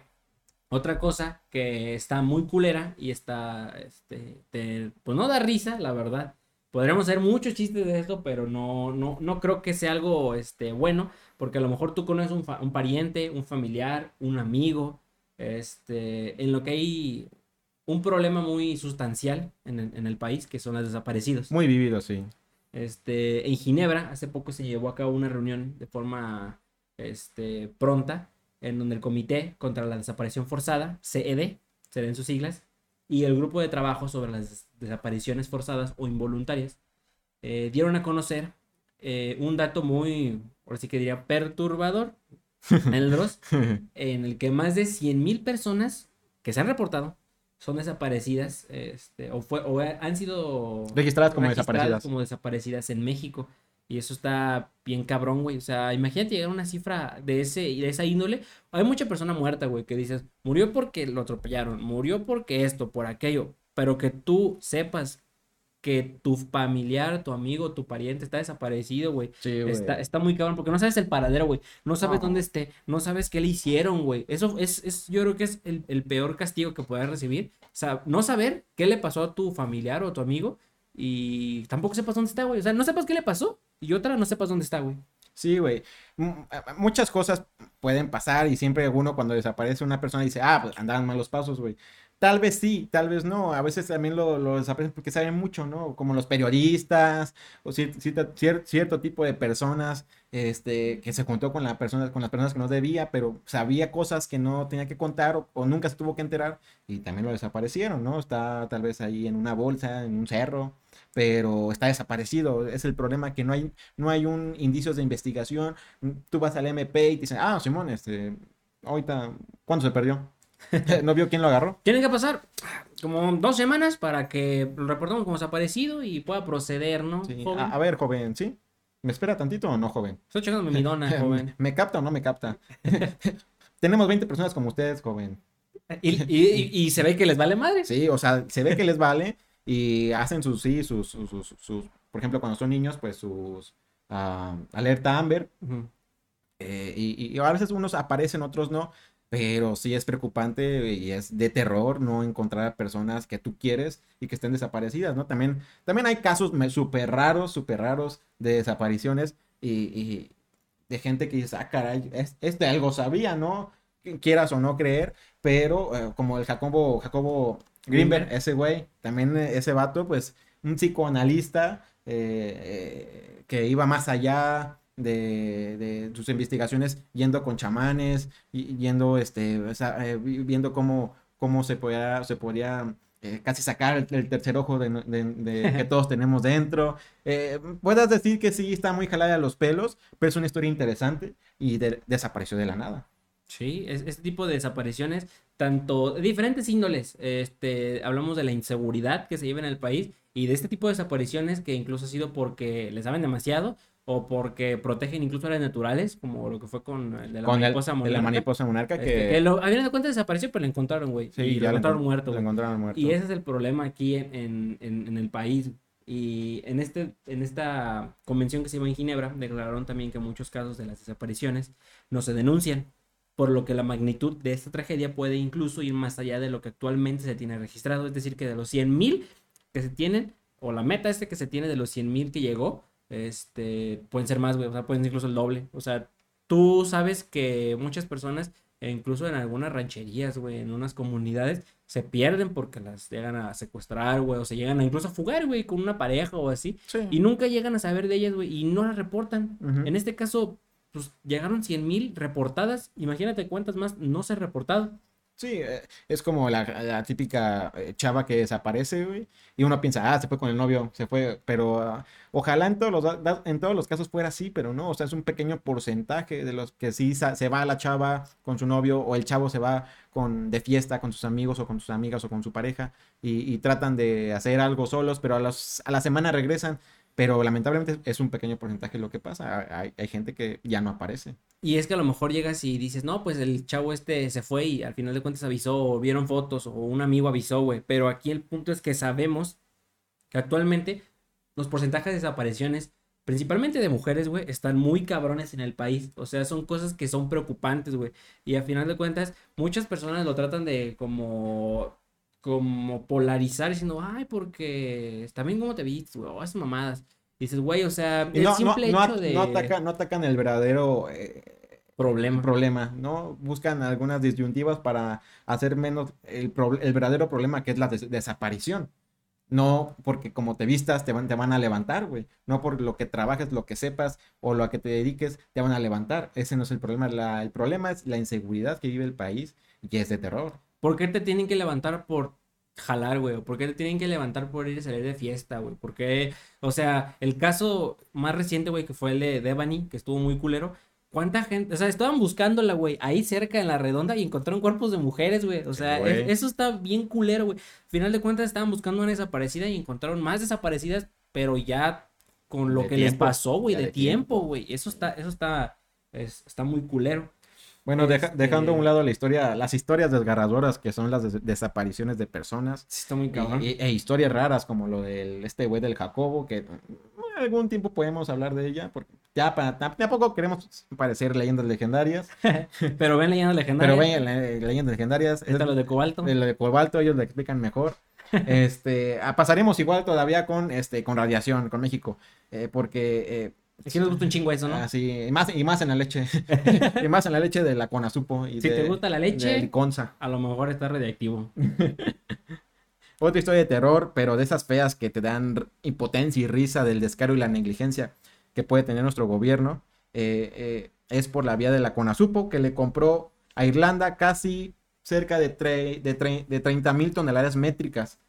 otra cosa que está muy culera y está, este, te- pues no da risa, la verdad. Podríamos hacer muchos chistes de esto, pero no, no, no creo que sea algo, este, bueno, porque a lo mejor tú conoces un, fa- un pariente, un familiar, un amigo, este, en lo que hay un problema muy sustancial en el, en el país, que son los desaparecidos. Muy vivido, sí. Este, en Ginebra, hace poco se llevó a cabo una reunión de forma este, pronta, en donde el Comité contra la Desaparición Forzada, CED, serán sus siglas, y el grupo de trabajo sobre las des- desapariciones forzadas o involuntarias, eh, dieron a conocer eh, un dato muy, ahora sí que diría, perturbador, *laughs* en el *laughs* en el que más de 100.000 personas que se han reportado son desaparecidas este, o, fue, o han sido Registradas como registradas desaparecidas. como desaparecidas en México. Y eso está bien cabrón, güey. O sea, imagínate llegar a una cifra de, ese, de esa índole. Hay mucha persona muerta, güey, que dices, murió porque lo atropellaron, murió porque esto, por aquello. Pero que tú sepas que tu familiar, tu amigo, tu pariente está desaparecido, güey. Sí, güey. Está, está muy cabrón porque no sabes el paradero, güey. No sabes No. dónde esté, no sabes qué le hicieron, güey. Eso es, es, yo creo que es el, el peor castigo que puedes recibir. O sea, no saber qué le pasó a tu familiar o a tu amigo y tampoco sepas dónde está, güey. O sea, no sepas qué le pasó y otra no sepas dónde está, güey. Sí, güey. M- a- a- Muchas cosas pueden pasar y siempre uno cuando desaparece una persona dice, ah, pues andaban malos pasos, güey. Tal vez sí, tal vez no. A veces también lo, desaparecen porque saben mucho, ¿no? Como los periodistas o cier- cier- cier- cierto tipo de personas este, que se juntó con, la persona, con las personas que no debía, pero sabía cosas que no tenía que contar o, o nunca se tuvo que enterar y también lo desaparecieron, ¿no? Está tal vez ahí en una bolsa, en un cerro, pero está desaparecido. Es el problema que no hay, no hay un indicios de investigación. Tú vas al MP y te dicen, ah, Simón, este, ahorita, ¿cuándo se perdió? *laughs* ¿No vio quién lo agarró? Tienen que pasar como dos semanas para que lo reportemos como desaparecido y pueda proceder, ¿no? Sí? A, a ver, joven, ¿sí? ¿Me espera tantito o no, joven? Estoy checando mi dona, *laughs* joven. ¿Me capta o no me capta? *laughs* Tenemos 20 personas como ustedes, joven. Y, y- y- y se ve que les vale madre. Sí, o sea, se ve que les vale y hacen sus, sí, sus, sus, sus, sus- por ejemplo, cuando son niños, pues sus ah, alerta Amber, eh, y, y a veces unos aparecen, otros no, pero sí es preocupante y es de terror no encontrar a personas que tú quieres y que estén desaparecidas, ¿no? También, también hay casos súper raros, súper raros de desapariciones y, y de gente que dice, ah, caray, es, este algo sabía, ¿no? Quieras o no creer, pero eh, como el Jacobo, Jacobo Greenberg, ese güey, también eh, ese vato, pues un psicoanalista eh, eh, que iba más allá de, de sus investigaciones yendo con chamanes, y- yendo, este, o sea, eh, vi- viendo cómo, cómo se podía, se podía eh, casi sacar el, el tercer ojo de, de- de- que *laughs* todos tenemos dentro. Eh, puedas decir que sí está muy jalada a los pelos, pero es una historia interesante y de- desapareció de la nada. Sí, es, este tipo de desapariciones, tanto de diferentes índoles, este, hablamos de la inseguridad que se lleva en el país y de este tipo de desapariciones que incluso ha sido porque les saben demasiado o porque protegen incluso áreas naturales, como lo que fue con el de la con el, mariposa de la monarca. mariposa monarca Este, que, que lo, a de cuentas desapareció, pero lo encontraron, güey. sí, y lo encontraron encont- muerto, lo encontraron muerto. Y ese es el problema aquí en, en- en- en el país. Y en, este, en esta convención que se llama en Ginebra, declararon también que muchos casos de las desapariciones no se denuncian, por lo que la magnitud de esta tragedia puede incluso ir más allá de lo que actualmente se tiene registrado. Es decir, que de los 100.000 que se tienen, o la meta este que se tiene de los 100.000 que llegó, este, pueden ser más, güey, o sea, pueden ser incluso el doble. O sea, tú sabes que muchas personas, e incluso en algunas rancherías, güey, en unas comunidades, se pierden porque las llegan a secuestrar, güey, o se llegan a incluso a fugar, güey, con una pareja o así. Sí. Y nunca llegan a saber de ellas, güey, y no las reportan. En este caso, pues llegaron 100 mil reportadas. Imagínate cuántas más no se han reportado. Sí, eh, es como la, típica eh, chava que desaparece, güey, y uno piensa, ah, se fue con el novio, se fue, pero ah, ojalá en todos los, en todos los casos fuera así, pero no, o sea, es un pequeño porcentaje de los que sí se va la chava con su novio o el chavo se va con, de fiesta con sus amigos o con sus amigas o con su pareja y, y tratan de hacer algo solos, pero a, los, a la semana regresan, pero lamentablemente es un pequeño porcentaje lo que pasa, hay, hay gente que ya no aparece. Y es que a lo mejor llegas y dices, no, pues el chavo este se fue y al final de cuentas avisó, o vieron fotos, o un amigo avisó, güey. Pero aquí el punto es que sabemos que actualmente los porcentajes de desapariciones, principalmente de mujeres, güey, están muy cabrones en el país. O sea, son cosas que son preocupantes, güey. Y al final de cuentas, muchas personas lo tratan de como como polarizar diciendo, ay, porque también cómo te viste, güey, o esas mamadas. Y dices, güey, o sea, el no, simple no, hecho de no atacan, no atacan el verdadero eh, problema. problema, ¿no? Buscan algunas disyuntivas para hacer menos el, prob- el verdadero problema que es la des- desaparición. No porque como te vistas te van, te van a levantar, güey. No por lo que trabajes, lo que sepas o lo a que te dediques te van a levantar. Ese no es el problema. La- el problema es la inseguridad que vive el país y es de terror. ¿Por qué te tienen que levantar por jalar, güey? ¿O ¿Por qué te tienen que levantar por ir a salir de fiesta, güey? Porque, o sea, el caso más reciente, güey, que fue el de Devani, que estuvo muy culero. ¿Cuánta gente? O sea, estaban buscándola, güey, ahí cerca en la redonda y encontraron cuerpos de mujeres, güey. O sea, es- eso está bien culero, güey. Al final de cuentas estaban buscando una desaparecida y encontraron más desaparecidas, pero ya con lo De que les pasó, güey, de, de tiempo, tiempo. güey. Eso está, eso está, es- está muy culero. Bueno, deja- Este- dejando a un lado la historia, las historias desgarradoras que son las des- desapariciones de personas. Sí, está muy cabrón. Y- e historias raras como lo del este güey del Jacobo, que mm, algún tiempo podemos hablar de ella, porque ya para, tam- tampoco queremos parecer leyendas legendarias, *laughs* Pero ven leyendas legendarias. pero ven, le- leyendas legendarias, es lo de Cobalto. de lo de Cobalto, ellos lo explican mejor. *laughs* Este, ah, pasaremos igual todavía con este con radiación, con México, eh, porque eh, Aquí nos gusta un chingo eso, ¿no? así, y más, y más en la leche, *laughs* y más en la leche de la Conasupo y Si de, te gusta la leche, Consa. a lo mejor está radiactivo. *laughs* Otra historia de terror, pero de esas feas que te dan impotencia y risa del descaro y la negligencia que puede tener nuestro gobierno, eh, eh, es por la vía de la Conasupo, que le compró a Irlanda casi cerca de, tre- de, tre- de 30 mil toneladas métricas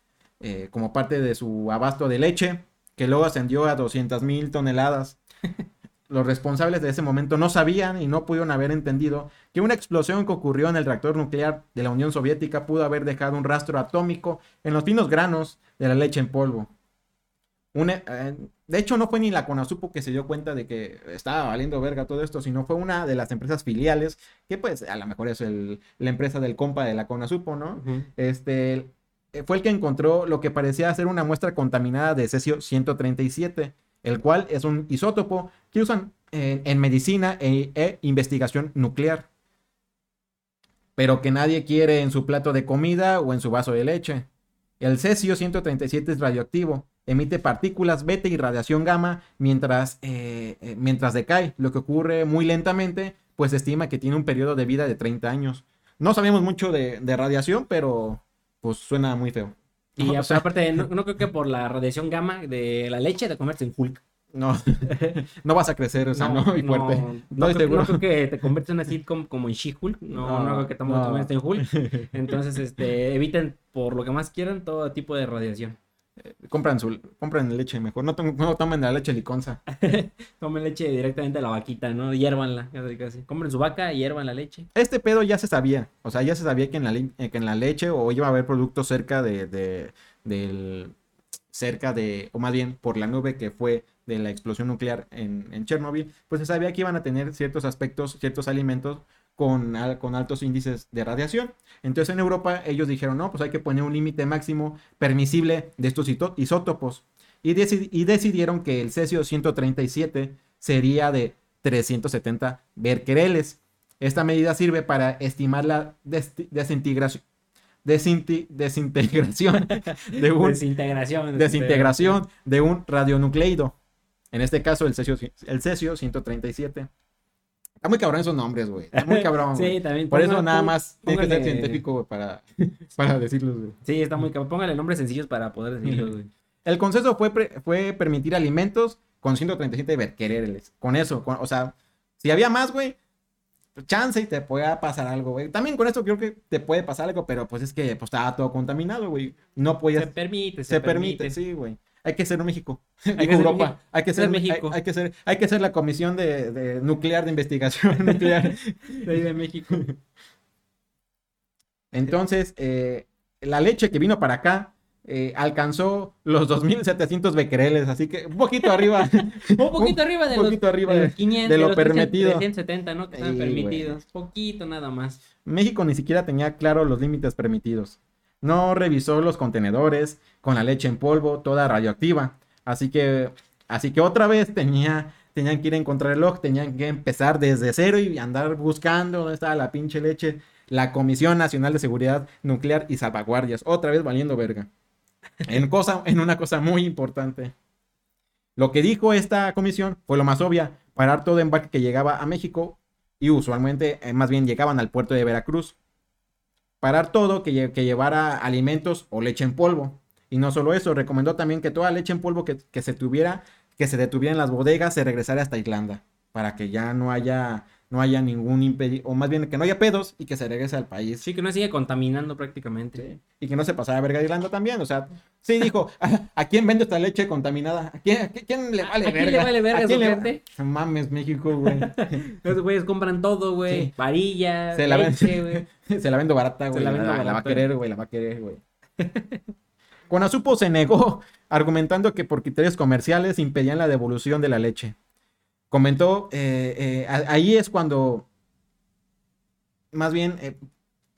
eh, como parte de su abasto de leche, que luego ascendió a 200 mil toneladas. *laughs* Los responsables de ese momento no sabían y no pudieron haber entendido que una explosión que ocurrió en el reactor nuclear de la Unión Soviética pudo haber dejado un rastro atómico en los finos granos de la leche en polvo. Una- eh, de hecho, no fue ni la Conasupo que se dio cuenta de que estaba valiendo verga todo esto, sino fue una de las empresas filiales, que pues a lo mejor es el- la empresa del compa de la Conasupo, ¿no? Este, eh, fue el que encontró lo que parecía ser una muestra contaminada de cesio 137, el cual es un isótopo que usan en, medicina e, e investigación nuclear, pero que nadie quiere en su plato de comida o en su vaso de leche. El cesio 137 es radioactivo, emite partículas beta y radiación gamma mientras, eh, eh, mientras decae, lo que ocurre muy lentamente, pues se estima que tiene un periodo de vida de 30 años. No sabemos mucho de, de radiación, pero pues suena muy feo. Y aparte, no, *laughs* no creo que por la radiación gamma de la leche te conviertes en Hulk. no, *laughs* no vas a crecer, o sea, no, y fuerte. No, No, creo, seguro. no creo que te conviertas en una sitcom como en She-Hulk. No, No, no, creo que no. te conviertas en Hulk. *laughs* Entonces, este, eviten por lo que más quieran todo tipo de radiación. Compran, su, compran leche mejor, no, tom- no tomen la leche liconza. *laughs* Tomen leche directamente de la vaquita, ¿no? Hiérvanla, casi casi. Compren su vaca y hiervan la leche. Este pedo ya se sabía, o sea, ya se sabía que en la, eh, que en la leche o iba a haber productos cerca de, de- del, cerca de, o más bien por la nube que fue de la explosión nuclear en, en Chernobyl, pues se sabía que iban a tener ciertos aspectos, ciertos alimentos con, con altos índices de radiación. Entonces en Europa ellos dijeron, no, pues hay que poner un límite máximo permisible de estos isótopos. Y, deci- y decidieron que el cesio 137 sería de 370 becquereles. Esta medida sirve para estimar la des- desintegración, *laughs* de un Desintegración. desintegración de un radionucleido. En este caso, el cesio, el cesio 137. Está muy cabrón esos nombres, güey. Está muy cabrón. *laughs* Sí, güey. también. Por eso nada más tiene que ser póngale- científico güey, para, *laughs* para decirlos. güey. Sí, está muy cabrón. Póngale nombres sencillos para poder decirlo, güey. *laughs* El consenso fue, pre- fue permitir alimentos con 137 becquereles. Con eso, con- o sea, si había más, güey, chance y te pueda pasar algo, güey. También con esto creo que te puede pasar algo, pero pues es que pues, estaba todo contaminado, güey. No podías, Se permite, se, permite, sí, güey. Hay que ser México. *laughs* Digo, que Europa. México. Hay que ser México. Hay, hay que ser, hay que ser la comisión de, de nuclear de investigación *laughs* nuclear. De ahí de México. *laughs* Entonces, eh, la leche que vino para acá eh, alcanzó los 2.700 becquereles, así que un poquito arriba. Un poquito arriba de un los, poquito arriba de de- los 500, de lo los permitido. 370, ¿no? Que Sí, permitidos. Poquito nada más. México ni siquiera tenía claro los límites permitidos. No revisó los contenedores con la leche en polvo, toda radioactiva. Así que, así que otra vez tenía, tenían que ir a encontrar el log, tenían que empezar desde cero y andar buscando dónde estaba la pinche leche. La Comisión Nacional de Seguridad Nuclear y Salvaguardias, otra vez valiendo verga. En, cosa, en una cosa muy importante. Lo que dijo esta comisión fue lo más obvia, parar todo embarque que llegaba a México y usualmente eh, más bien llegaban al puerto de Veracruz. Parar todo que, lle- que llevara alimentos o leche en polvo. Y no solo eso, recomendó también que toda leche en polvo que, que se tuviera, que se detuviera en las bodegas, se regresara hasta Irlanda. Para que ya no haya, no haya ningún impedimento, o más bien que no haya pedos y que se regrese al país. Sí, que no sigue contaminando prácticamente. Sí, Y que no se pasara a verga Irlanda también. O sea, sí dijo, ¿a, a quién vende esta leche contaminada? ¿A quién, a quién- le vale ¿A verga? quién le vale verga ¿A quién le- Mames, México, güey. *laughs* Los güeyes compran todo, güey. Sí. Varilla, Se la leche, güey. *laughs* Se la vendo barata, güey. la La, vendo la va a barata. querer, güey. La va a querer, güey. *laughs* Conasupo se negó, argumentando que por criterios comerciales impedían la devolución de la leche. Comentó, eh, eh, ahí es cuando, más bien, eh,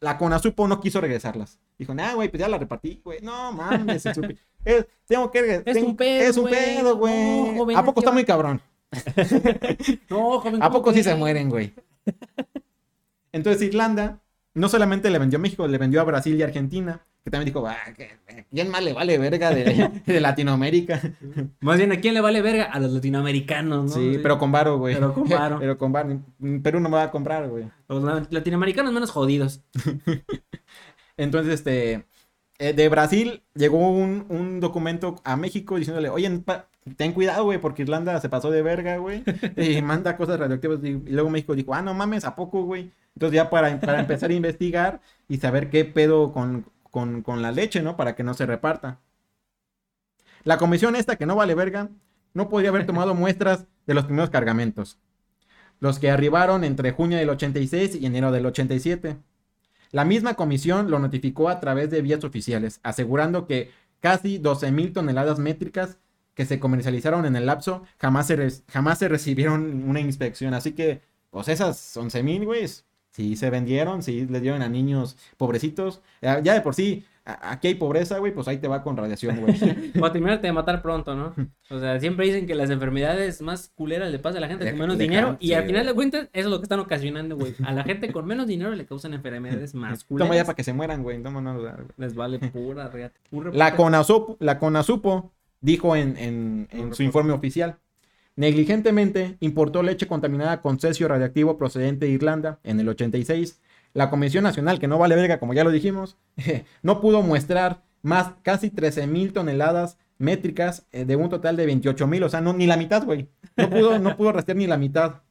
la Conasupo no quiso regresarlas. Dijo, nah, güey, pues ya la repartí, güey. No mames, es, un- *laughs* es- tengo que Es tengo- un pedo, Es un güey. pedo, güey. No, ¿A poco está muy cabrón? *laughs* No, joven. ¿A ¿cómo poco sí se mueren, güey? *laughs* Entonces Irlanda no solamente le vendió a México, le vendió a Brasil y Argentina, que también dijo, ah, que- ¿quién más le vale verga de, *laughs* de Latinoamérica? *laughs* Más bien, ¿a quién le vale verga? A los latinoamericanos, ¿no? Sí, pero con varo, güey. Pero con *laughs* varo. Pero con varo. Perú no me va a comprar, güey. Los la- latinoamericanos menos jodidos. Entonces, este, eh, de Brasil llegó un, un documento a México diciéndole, oye, ten cuidado, güey, porque Irlanda se pasó de verga, güey, y manda cosas radioactivas. Y, y luego México dijo, ah, no mames, ¿a poco, güey? Entonces ya para, para empezar a investigar y saber qué pedo con, con, con la leche, ¿no? Para que no se reparta. La comisión esta, que no vale verga, no podría haber tomado *laughs* muestras de los primeros cargamentos. Los que arribaron entre junio del 86 y enero del 87. La misma comisión lo notificó a través de vías oficiales, asegurando que casi 12.000 toneladas métricas que se comercializaron en el lapso jamás se, jamás se recibieron una inspección. Así que, pues esas 11.000, güey, es- Sí, se vendieron, sí, les dieron a niños pobrecitos. Ya ya de por sí, aquí hay pobreza, güey, pues ahí te va con radiación, güey. *laughs* O a terminarte de matar pronto, ¿no? O sea, siempre dicen que las enfermedades más culeras le pasa a la gente Le- con menos dinero. Y al final de cuentas, eso es lo que están ocasionando, güey. A la gente con menos dinero le causan enfermedades más *laughs* Toma ya culeras. para que se mueran, güey. Toma, no, güey. Les vale pura reata. La, puta- CONASUP, la CONASUPO dijo en, en- en su informe oficial, negligentemente importó leche contaminada con cesio radiactivo procedente de Irlanda en el 86. La Comisión Nacional, que no vale verga, como ya lo dijimos, *laughs* no pudo muestrar más casi 13 mil toneladas métricas eh, de un total de 28 mil, o sea, no, ni la mitad, güey. No pudo, no pudo rastrear ni la mitad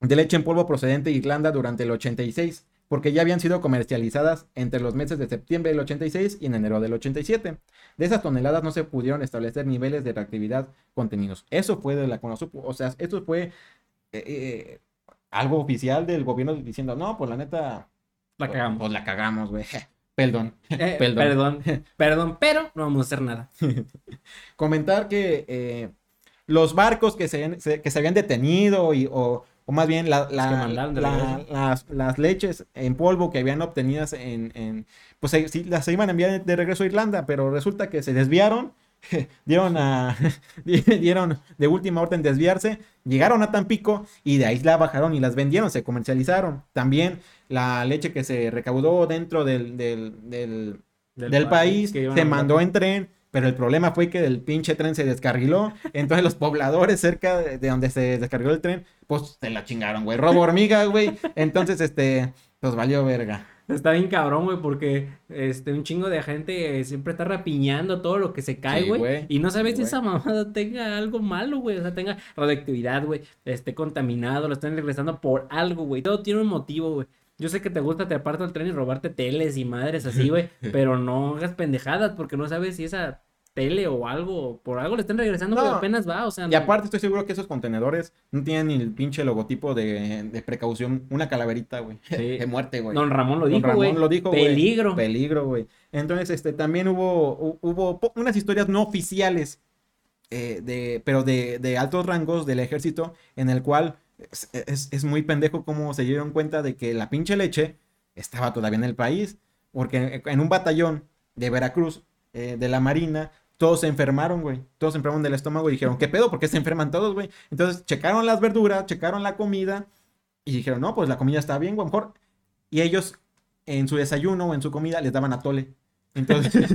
de leche en polvo procedente de Irlanda durante el 86, porque ya habían sido comercializadas entre los meses de septiembre del 86 y en enero del 87. De esas toneladas no se pudieron establecer niveles de reactividad contenidos. Eso fue de la CONASUP, o sea, esto fue eh, eh, algo oficial del gobierno diciendo, no, pues la neta, La cagamos. pues la cagamos, güey. *laughs* Perdón. *laughs* Eh, perdón. perdón. *laughs* Perdón, pero no vamos a hacer nada. comentar que los barcos que se, se- que se habían detenido y, o, o más bien la- la- la- las, las leches en polvo que habían obtenidas en, en- pues se- sí, las se iban a enviar de regreso a Irlanda, pero resulta que se desviaron, *laughs* dieron a *laughs* dieron de última orden desviarse, llegaron a Tampico y de ahí la bajaron y las vendieron, se comercializaron. También la leche que se recaudó dentro del, del- del del, país, se mandó en tren, pero el problema fue que el pinche tren se descarriló, entonces los pobladores cerca de, de donde se descarriló el tren, pues se la chingaron, güey, robo hormiga, güey, entonces, este, pues valió verga. Está bien cabrón, güey, porque este, un chingo de gente eh, siempre está rapiñando todo lo que se cae, güey. y no sabes Sí, si esa mamada tenga algo malo, güey. O sea, tenga radioactividad, güey. Esté contaminado, lo estén regresando por algo, güey. Todo tiene un motivo, güey. Yo sé que te gusta te aparto el tren y robarte teles y madres así, güey. *laughs* pero no hagas pendejadas porque no sabes si esa tele o algo, por algo le estén regresando, No. pero apenas va, o sea. Y no- aparte estoy seguro que esos contenedores no tienen ni el pinche logotipo de, de precaución, una calaverita, güey, *laughs* Sí. de muerte, güey. Don Ramón lo Don dijo, Ramón güey. lo dijo, güey. Peligro. Peligro, güey. Entonces, este, también hubo, hu- hubo unas historias no oficiales, eh, de, pero de, de altos rangos del ejército, en el cual es, es- es muy pendejo cómo se dieron cuenta de que la pinche leche estaba todavía en el país, porque en un batallón de Veracruz, eh, de la Marina, todos se enfermaron, güey. Todos se enfermaron del estómago y dijeron, ¿qué pedo? ¿Por qué se enferman todos, güey? Entonces, checaron las verduras, checaron la comida y dijeron, no, pues la comida está bien, güey, mejor. Y ellos en su desayuno o en su comida les daban atole. Entonces,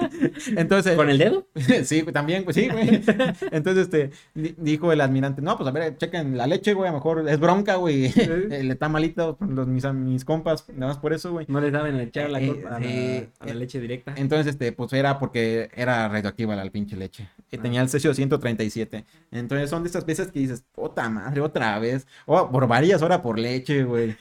*laughs* entonces ¿Con el dedo? sí, también, pues *laughs* sí, güey. *laughs* Entonces, este, di- dijo el admirante, no, pues a ver, chequen la leche, güey, a lo mejor es bronca, güey. Eh, Le está malito los, mis, mis compas, nada más por eso, güey. No le saben echar la Eh, a, la, a la eh, leche directa. Entonces, este, pues era porque era radioactiva la pinche leche. Que Ah. tenía el cesio 137. Entonces son de esas veces que dices, puta madre, otra vez. O por varias horas por leche, güey.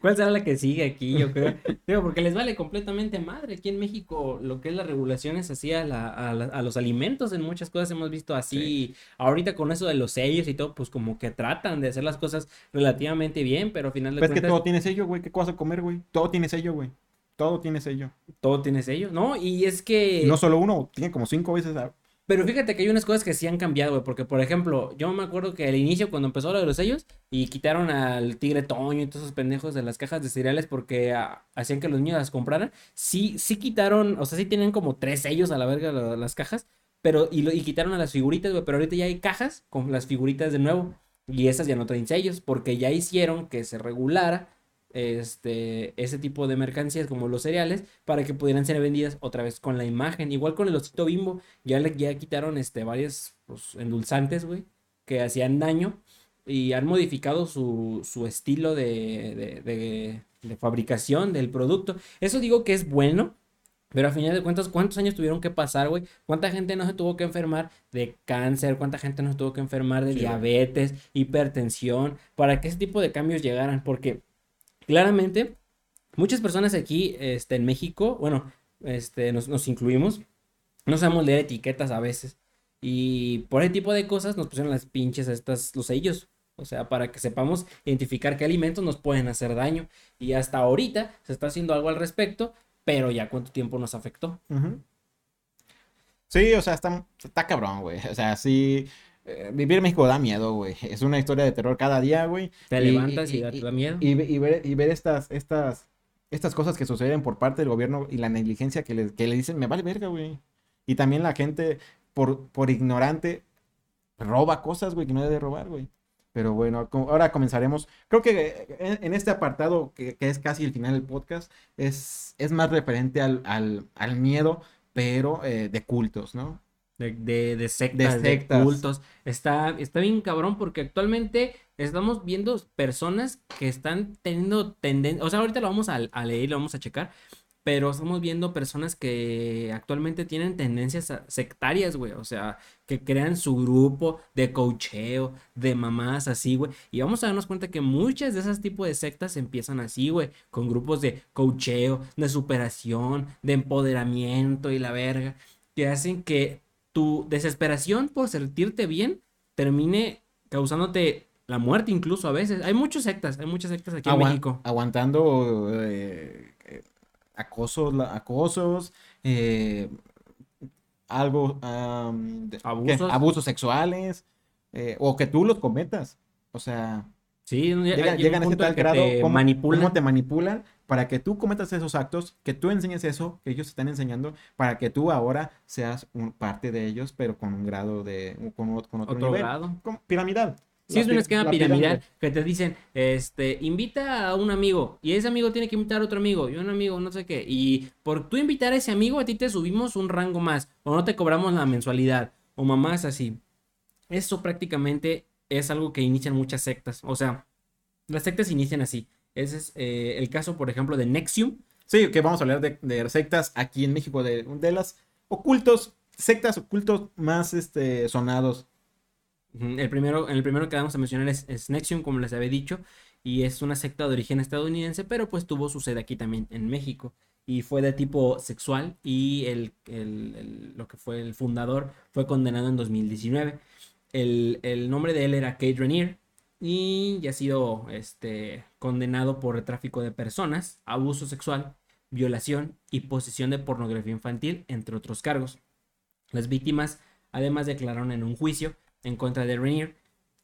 ¿Cuál será la que sigue aquí? Yo creo. Digo, porque les vale completamente madre. Aquí en México, lo que es las regulaciones así a, la- a la- a los alimentos, en muchas cosas hemos visto así. Ahorita con eso de los sellos y todo, pues como que tratan de hacer las cosas relativamente bien, pero al final de Ves que cuentas todo tiene sello, güey. ¿Qué cosa comer, güey? Todo tiene sello, güey. Todo tiene sello. todo tiene sello, ¿no? Y es que. No solo uno, tiene como cinco veces. a- Pero fíjate que hay unas cosas que sí han cambiado, güey. Porque, por ejemplo, yo me acuerdo que al inicio, cuando empezó de los sellos, y quitaron al tigre Toño y todos esos pendejos de las cajas de cereales porque ah, hacían que los niños las compraran. Sí, sí quitaron, o sea, sí tienen como tres sellos a la verga la- las cajas. Pero, y, lo- y quitaron a las figuritas, güey. Pero ahorita ya hay cajas con las figuritas de nuevo. Y esas ya no traen sellos. Porque ya hicieron que se regulara este, ese tipo de mercancías como los cereales para que pudieran ser vendidas otra vez con la imagen. Igual con el osito bimbo, ya le ya quitaron este, varios pues, endulzantes, güey, que hacían daño y han modificado su, su estilo de, de, de- de fabricación del producto. Eso digo que es bueno. Pero a final de cuentas, ¿cuántos años tuvieron que pasar, güey? ¿Cuánta gente no se tuvo que enfermar de cáncer? ¿Cuánta gente no se tuvo que enfermar de Sí, diabetes, hipertensión? Para que ese tipo de cambios llegaran. Porque claramente muchas personas aquí este, en México, bueno, este, nos, incluimos, no sabemos leer etiquetas a veces. Y por ese tipo de cosas nos pusieron las pinches estas, los sellos. O sea, para que sepamos identificar qué alimentos nos pueden hacer daño. Y hasta ahorita se está haciendo algo al respecto, pero ya cuánto tiempo nos afectó. Sí, o sea, está, está cabrón, güey. O sea, sí. Vivir en México da miedo, güey. *laughs* Es una historia de terror cada día, güey. Te levantas y, da- te da miedo. Y, ve- y ver, y ver estas, estas, estas cosas que suceden por parte del gobierno y la negligencia que le, que le dicen, me vale verga, güey. Y también la gente, por, por ignorante, roba cosas, güey, que no debe robar, güey. Pero bueno, ahora comenzaremos. Creo que eh, en, en este apartado, que, que es casi el final del podcast, es, es más referente al, al, al miedo, pero eh, de cultos, ¿no? De, de, de sectas, De cultos. Está, está bien cabrón porque actualmente estamos viendo personas que están teniendo tendencia. O sea, ahorita lo vamos a, a leer, lo vamos a checar. Pero estamos viendo personas que actualmente tienen tendencias sectarias, güey. O sea, que crean su grupo de coacheo, de mamás así, güey. Y vamos a darnos cuenta que muchas de esas tipos de sectas empiezan así, güey. Con grupos de coacheo, de superación, de empoderamiento y la verga. Que hacen que tu desesperación por sentirte bien termine causándote la muerte incluso a veces. Hay muchas sectas, hay muchas sectas aquí en México. Aguantando eh, eh, acosos, eh, algo. Abusos. abusos sexuales, eh, o que tú los cometas. O sea, Sí, llega, llegan, a ese tal grado te cómo, manipulan. cómo te manipulan para que tú cometas esos actos, que tú enseñes eso que ellos están enseñando, para que tú ahora seas un, parte de ellos, pero con un grado de, con, con otro, otro nivel. grado. Como piramidal. Sí, es un esquema piramidal que te dicen, este, invita a un amigo y ese amigo tiene que invitar a otro amigo y un amigo no sé qué. Y por tú invitar a ese amigo, a ti te subimos un rango más o no te cobramos la mensualidad o mamás así. Eso prácticamente es algo que inician muchas sectas. O sea, las sectas inician así. Ese es eh, el caso, por ejemplo, de Nexium. Sí, que vamos a hablar de, de sectas aquí en México, de, de las ocultos, sectas ocultos más este, sonados. El primero, el primero que vamos a mencionar es, es Nexium, como les había dicho, y es una secta de origen estadounidense, pero pues tuvo su sede aquí también en México. Y fue de tipo sexual y el, el- el- lo que fue el fundador fue condenado en 2019. El, el nombre de él era Kate Rainier y ya ha sido este, condenado por tráfico de personas, abuso sexual, violación y posesión de pornografía infantil, entre otros cargos. Las víctimas además declararon en un juicio en contra de Rainier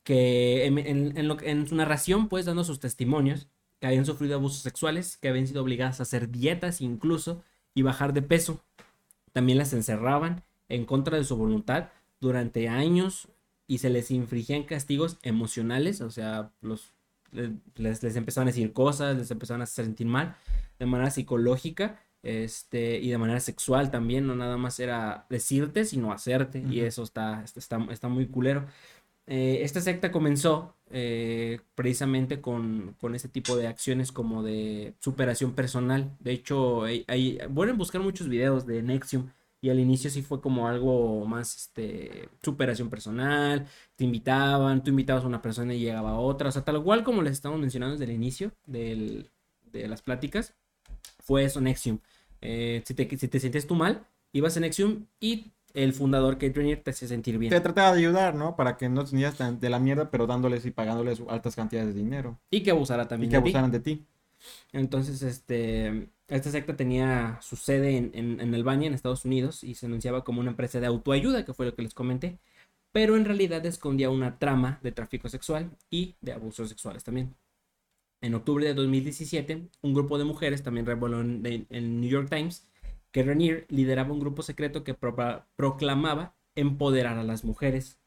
que en, en- en en su narración, pues dando sus testimonios, que habían sufrido abusos sexuales, que habían sido obligadas a hacer dietas incluso y bajar de peso. También las encerraban en contra de su voluntad durante años y se les infringían castigos emocionales, o sea, los, le- les, les empezaban a decir cosas, les empezaban a hacer sentir mal de manera psicológica este, y de manera sexual también, no nada más era decirte, sino hacerte, y Ujú. eso está, está, está muy culero. Eh, esta secta comenzó eh, precisamente con, con este tipo de acciones como de superación personal. De hecho, hay, hay- pueden buscar muchos videos de Nexium y al inicio sí fue como algo más este, superación personal. Te invitaban, tú invitabas a una persona y llegaba otra. O sea, tal cual como les estamos mencionando desde el inicio del- de las pláticas, fue eso Nexium. Eh, si, te, si te sientes tú mal, ibas a Nexium y el fundador Kate Rainier te hacía sentir bien. Te trataba de ayudar, ¿no? Para que no te sintieras tan de la mierda, pero dándoles y pagándoles altas cantidades de dinero. Y que abusara Y también que de ti. abusaran de ti. Entonces, este, esta secta tenía su sede en, en, Albania, en Estados Unidos, y se anunciaba como una empresa de autoayuda, que fue lo que les comenté, pero en realidad escondía una trama de tráfico sexual y de abusos sexuales también. En octubre de 2017, un grupo de mujeres también reveló en el New York Times que Renier lideraba un grupo secreto que pro- proclamaba empoderar a las mujeres,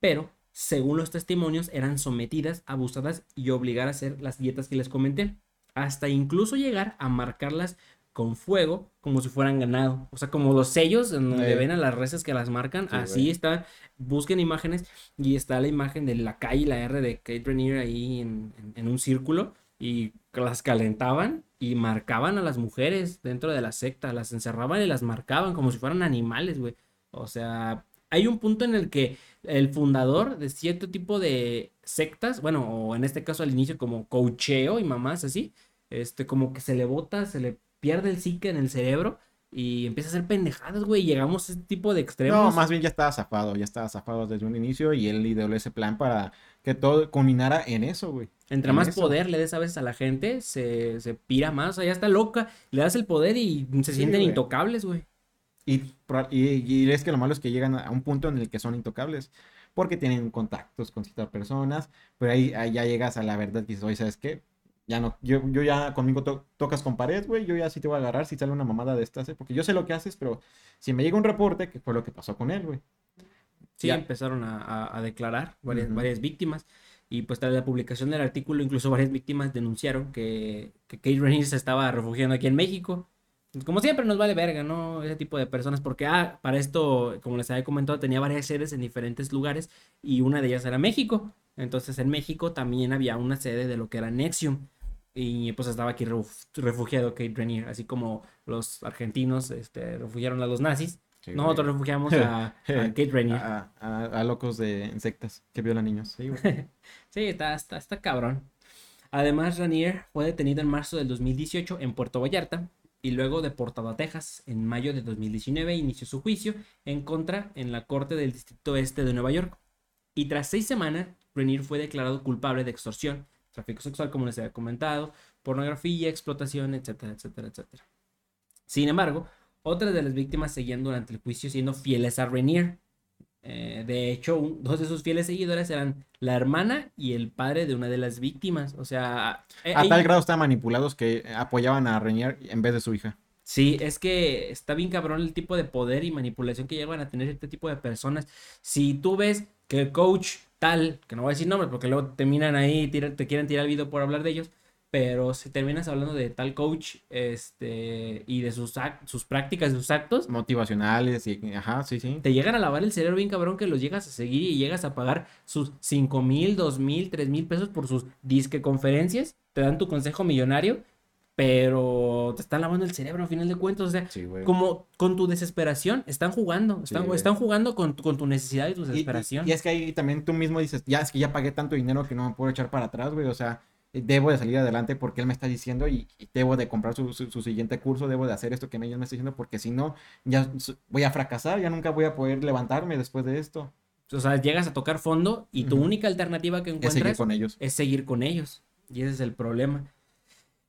pero según los testimonios eran sometidas, abusadas y obligadas a hacer las dietas que les comenté, hasta incluso llegar a marcarlas con fuego como si fueran ganado, o sea, como los sellos en donde ven a las reses que las marcan, Sí, así está, busquen imágenes y está la imagen de la K y la R de Kate Renier ahí en, en- en un círculo y las calentaban y marcaban a las mujeres dentro de la secta, las encerraban y las marcaban como si fueran animales, güey. O sea, hay un punto en el que el fundador de cierto tipo de sectas, bueno, o en este caso al inicio como coacheo y mamás así, este, como que se le bota, se le pierde el psique en el cerebro y empieza a hacer pendejadas, güey. y Llegamos a este tipo de No, extremos. más bien ya estaba zafado, ya estaba zafado desde un inicio y él ideó ese plan para que todo culminara en eso, güey. Entre en más eso. poder le des a veces a la gente, se, se pira más, o sea, ya está loca. Le das el poder y se Sí, sienten güey. intocables, güey. Y, y, y es que lo malo es que llegan a un punto en el que son intocables. porque tienen contactos con ciertas personas, pero ahí, ahí ya llegas a la verdad y dices, oye, ¿sabes qué? Ya no, yo, yo ya conmigo to- tocas con pared, güey, yo ya sí te voy a agarrar si sale una mamada de estas, ¿eh? porque yo sé lo que haces, pero si me llega un reporte, que fue lo que pasó con él, güey. Sí, Ya. empezaron a, a- a declarar varias, Ujú. varias víctimas. Y pues tras la publicación del artículo, incluso varias víctimas denunciaron que, que Kate Raniere se estaba refugiando aquí en México. Como siempre nos vale verga, ¿no? Ese tipo de personas, porque ah, para esto, como les había comentado, tenía varias sedes en diferentes lugares y una de ellas era México. Entonces en México también había una sede de lo que era Nexium. Y pues estaba aquí ref- refugiado Kate Raniere, así como los argentinos este, refugiaron a los nazis. Sí, Nosotros güey. refugiamos a, *laughs* a Kate Raniere. A, a- a locos de sectas que violan niños. Sí. *laughs* Sí, está, está, está cabrón. Además, Ranier fue detenido en marzo del 2018 en Puerto Vallarta y luego deportado a Texas. En mayo de 2019 inició su juicio en contra en la Corte del Distrito Este de Nueva York. Y tras seis semanas, Ranier fue declarado culpable de extorsión, tráfico sexual, como les había comentado, pornografía, explotación, etcétera, etcétera, etcétera. Sin embargo, otras de las víctimas seguían durante el juicio siendo fieles a Ranier. Eh, de hecho, un- dos de sus fieles seguidores eran la hermana y el padre de una de las víctimas. O sea, eh, A ella- tal grado estaban manipulados que apoyaban a Renier en vez de su hija. Sí, es que está bien cabrón el tipo de poder y manipulación que llegan a tener este tipo de personas. Si tú ves que el coach tal, que no voy a decir nombres porque luego terminan ahí, te quieren tirar el video por hablar de ellos, pero si terminas hablando de tal coach este, y de sus, sus prácticas, sus actos, Motivacionales y... Ajá, sí, sí. te llegan a lavar el cerebro bien cabrón que los llegas a seguir y llegas a pagar sus 5 mil, 2 mil, 3 mil pesos por sus disque conferencias, te dan tu consejo millonario, pero te están lavando el cerebro a final de cuentas, o sea, Sí, como con tu desesperación, están jugando, están, güey. están jugando con, tu- con tu necesidad y tu Y- y- desesperación. Y, es que ahí también tú mismo dices, ya es que ya pagué tanto dinero que no me puedo echar para atrás, güey. O sea, debo de salir adelante porque él me está diciendo y, y debo de comprar su, su- su siguiente curso, debo de hacer esto que ella me está diciendo porque si no, ya voy a fracasar, ya nunca voy a poder levantarme después de esto. O sea, llegas a tocar fondo y tu única alternativa que Es seguir encuentras con ellos. es seguir con ellos. Y ese es el problema.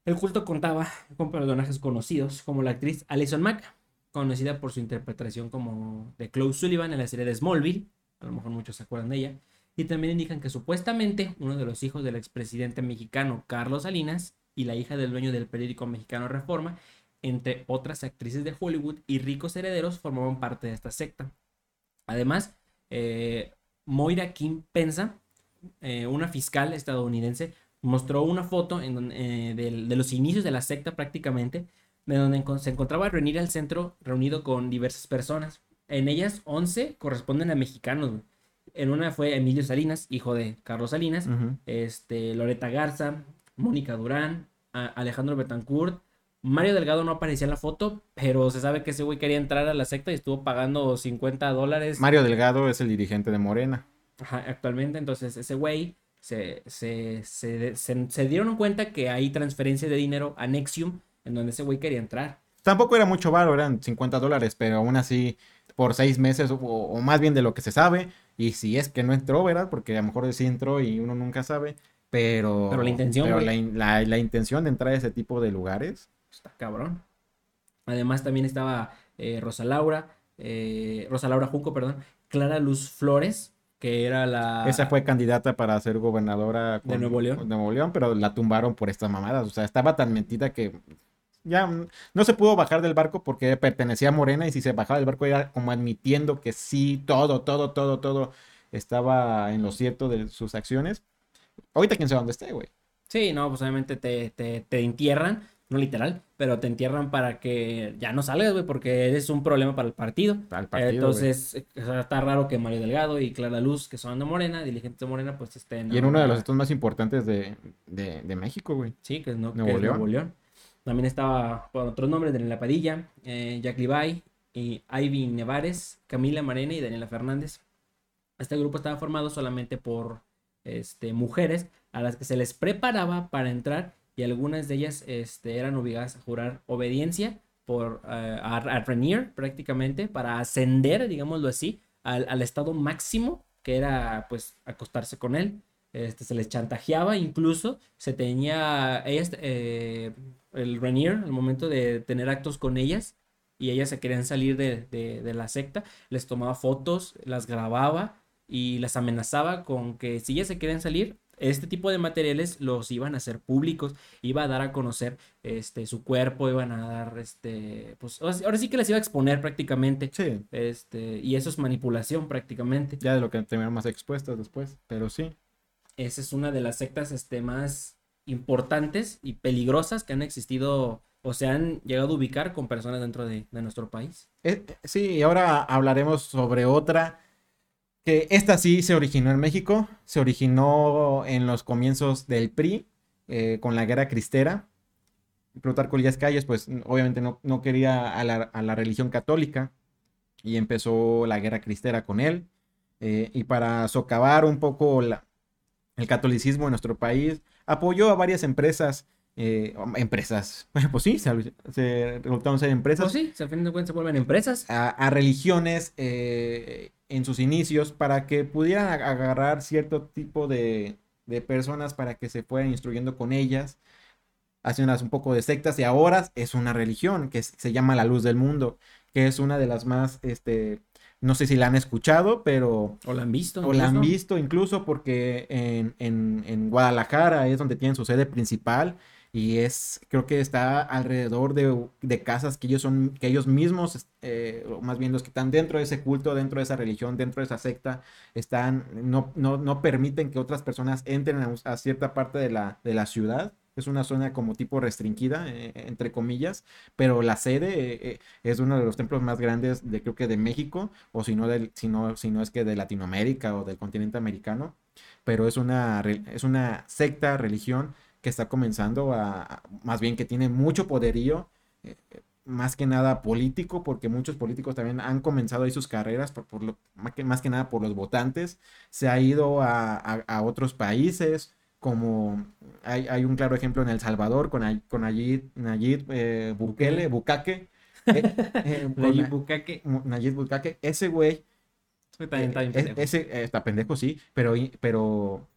El culto contaba con personajes conocidos como la actriz Alison Mack, conocida por su interpretación como de Chloe Sullivan en la serie de Smallville. A lo mejor muchos se acuerdan de ella. Y también indican que supuestamente uno de los hijos del expresidente mexicano Carlos Salinas y la hija del dueño del periódico mexicano Reforma, entre otras actrices de Hollywood y ricos herederos, formaban parte de esta secta. Además, eh, Moira Kim Pensa, eh, una fiscal estadounidense, mostró una foto en eh, del- de, los inicios de la secta prácticamente, de donde se encontraba Renir al centro reunido con diversas personas. En ellas, 11 corresponden a mexicanos. En una fue Emilio Salinas, hijo de Carlos Salinas, este, Loreta Garza, Mónica Durán, Alejandro Betancourt. Mario Delgado no aparecía en la foto, pero se sabe que ese güey quería entrar a la secta y estuvo pagando 50 dólares Mario Delgado es el dirigente de Morena. Ajá, actualmente. Entonces, ese güey se, se, se, se- se dieron cuenta que hay transferencia de dinero a Nexium, en donde ese güey quería entrar. Tampoco era mucho varo, eran 50 dólares, pero aún así, por seis meses o, o más bien de lo que se sabe, y si es que no entró, ¿verdad? Porque a lo mejor sí entró y uno nunca sabe, pero... Pero la intención, pero la, la- la intención de entrar a ese tipo de lugares, Está cabrón. Además, también estaba eh, Rosa Laura, eh, Rosa Laura Junco, perdón, Clara Luz Flores, que era la. esa fue candidata para ser gobernadora De Nuevo León. de Nuevo León, pero la tumbaron por estas mamadas, o sea, estaba tan mentida que ya mm, no se pudo bajar del barco porque pertenecía a Morena y si se bajaba del barco era como admitiendo que sí, todo, todo, todo, todo estaba en lo cierto de sus acciones. Ahorita quién sabe dónde esté, güey. Sí, no, pues obviamente te, te, te entierran, no literal, pero te entierran para que ya no salgas, güey, porque eres un problema para el partido. Al partido, güey. Entonces, o sea, está raro que Mario Delgado y Clara Luz, que son de Morena, dirigentes de Morena, pues estén. Y en uno de los estados más importantes de, de, de México, güey. Sí, que es, no, que es. Nuevo León. También estaba por otros nombres, Daniela Padilla, eh, Jack Levi, y Ivy Nevares, Camila Marena y Daniela Fernández. Este grupo estaba formado solamente por este, mujeres a las que se les preparaba para entrar y algunas de ellas este, eran obligadas a jurar obediencia por, eh, a, prácticamente para ascender, digámoslo así, al, al estado máximo que era pues acostarse con él. Este, se les chantajeaba, incluso se tenía, ellas, eh, el Renier, al momento de tener actos con ellas, y ellas se querían salir de, de- de la secta, les tomaba fotos, las grababa, y las amenazaba con que si ellas se querían salir, este tipo de materiales los iban a hacer públicos, iba a dar a conocer este su cuerpo, iban a dar este pues ahora sí que les iba a exponer prácticamente. Sí. Este, y eso es manipulación prácticamente. Ya de lo que terminaron más expuestas después, pero sí. Esa es una de las sectas este más importantes y peligrosas que han existido o se han llegado a ubicar con personas dentro de, nuestro país. Eh, sí, y ahora hablaremos sobre otra que esta sí se originó en México, se originó en los comienzos del PRI, eh, con la guerra cristera. Plutarco Elías Calles, pues obviamente no, no quería a la, a la, religión católica y empezó la guerra cristera con él. Eh, y para socavar un poco la, el catolicismo en nuestro país, apoyó a varias empresas eh, empresas, *laughs* pues sí, se, se resultaron ser empresas. Pues sí, al fin de cuentas se vuelven empresas. A, a religiones eh, en sus inicios para que pudieran agarrar cierto tipo de, de, personas para que se fueran instruyendo con ellas, haciéndolas un poco de sectas y ahora es una religión que se llama la luz del mundo, que es una de las más, este, no sé si la han escuchado, pero... O la han visto. O incluso. la han visto incluso porque en, en, en Guadalajara es donde tienen su sede principal y es creo que está alrededor de, de casas que ellos son que ellos mismos eh, o más bien los que están dentro de ese culto dentro de esa religión dentro de esa secta están no, no, no permiten que otras personas entren a, a, cierta parte de la, de la ciudad es una zona como tipo restringida eh, entre comillas pero la sede eh, es uno de los templos más grandes de creo que de México o si no del si no, si no es que de Latinoamérica o del continente americano pero es una es una secta religión que está comenzando a, más bien que tiene mucho poderío, eh, más que nada político, porque muchos políticos también han comenzado ahí sus carreras, por, por lo, más, que, más, que, nada por los votantes, se ha ido a, a otros países, como hay, hay, un claro ejemplo en El Salvador con, con Nayib, Nayib eh, Bukele, Bukake. *laughs* Eh, eh, Nayib Bukake. Nayib Bukake, ese güey. Está bien pendejo. Ese, está pendejo, sí, pero, pero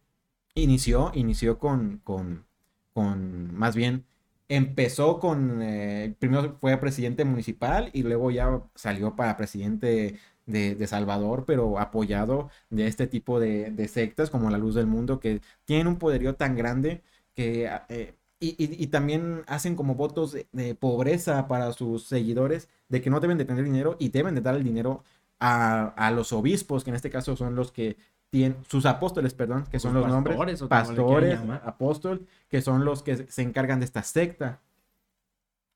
inició, inició con, con con, más bien, empezó con, eh, primero fue presidente municipal y luego ya salió para presidente de, de Salvador, pero apoyado de este tipo de, de, sectas como la Luz del Mundo, que tienen un poderío tan grande que... Eh, y, y, y, también hacen como votos de, de, pobreza para sus seguidores, de que no deben de tener dinero y deben de dar el dinero a, a, los obispos, que en este caso son los que tienen, sus apóstoles, perdón, que son los pastores, nombres, pastores, apóstol, que son los que se encargan de esta secta.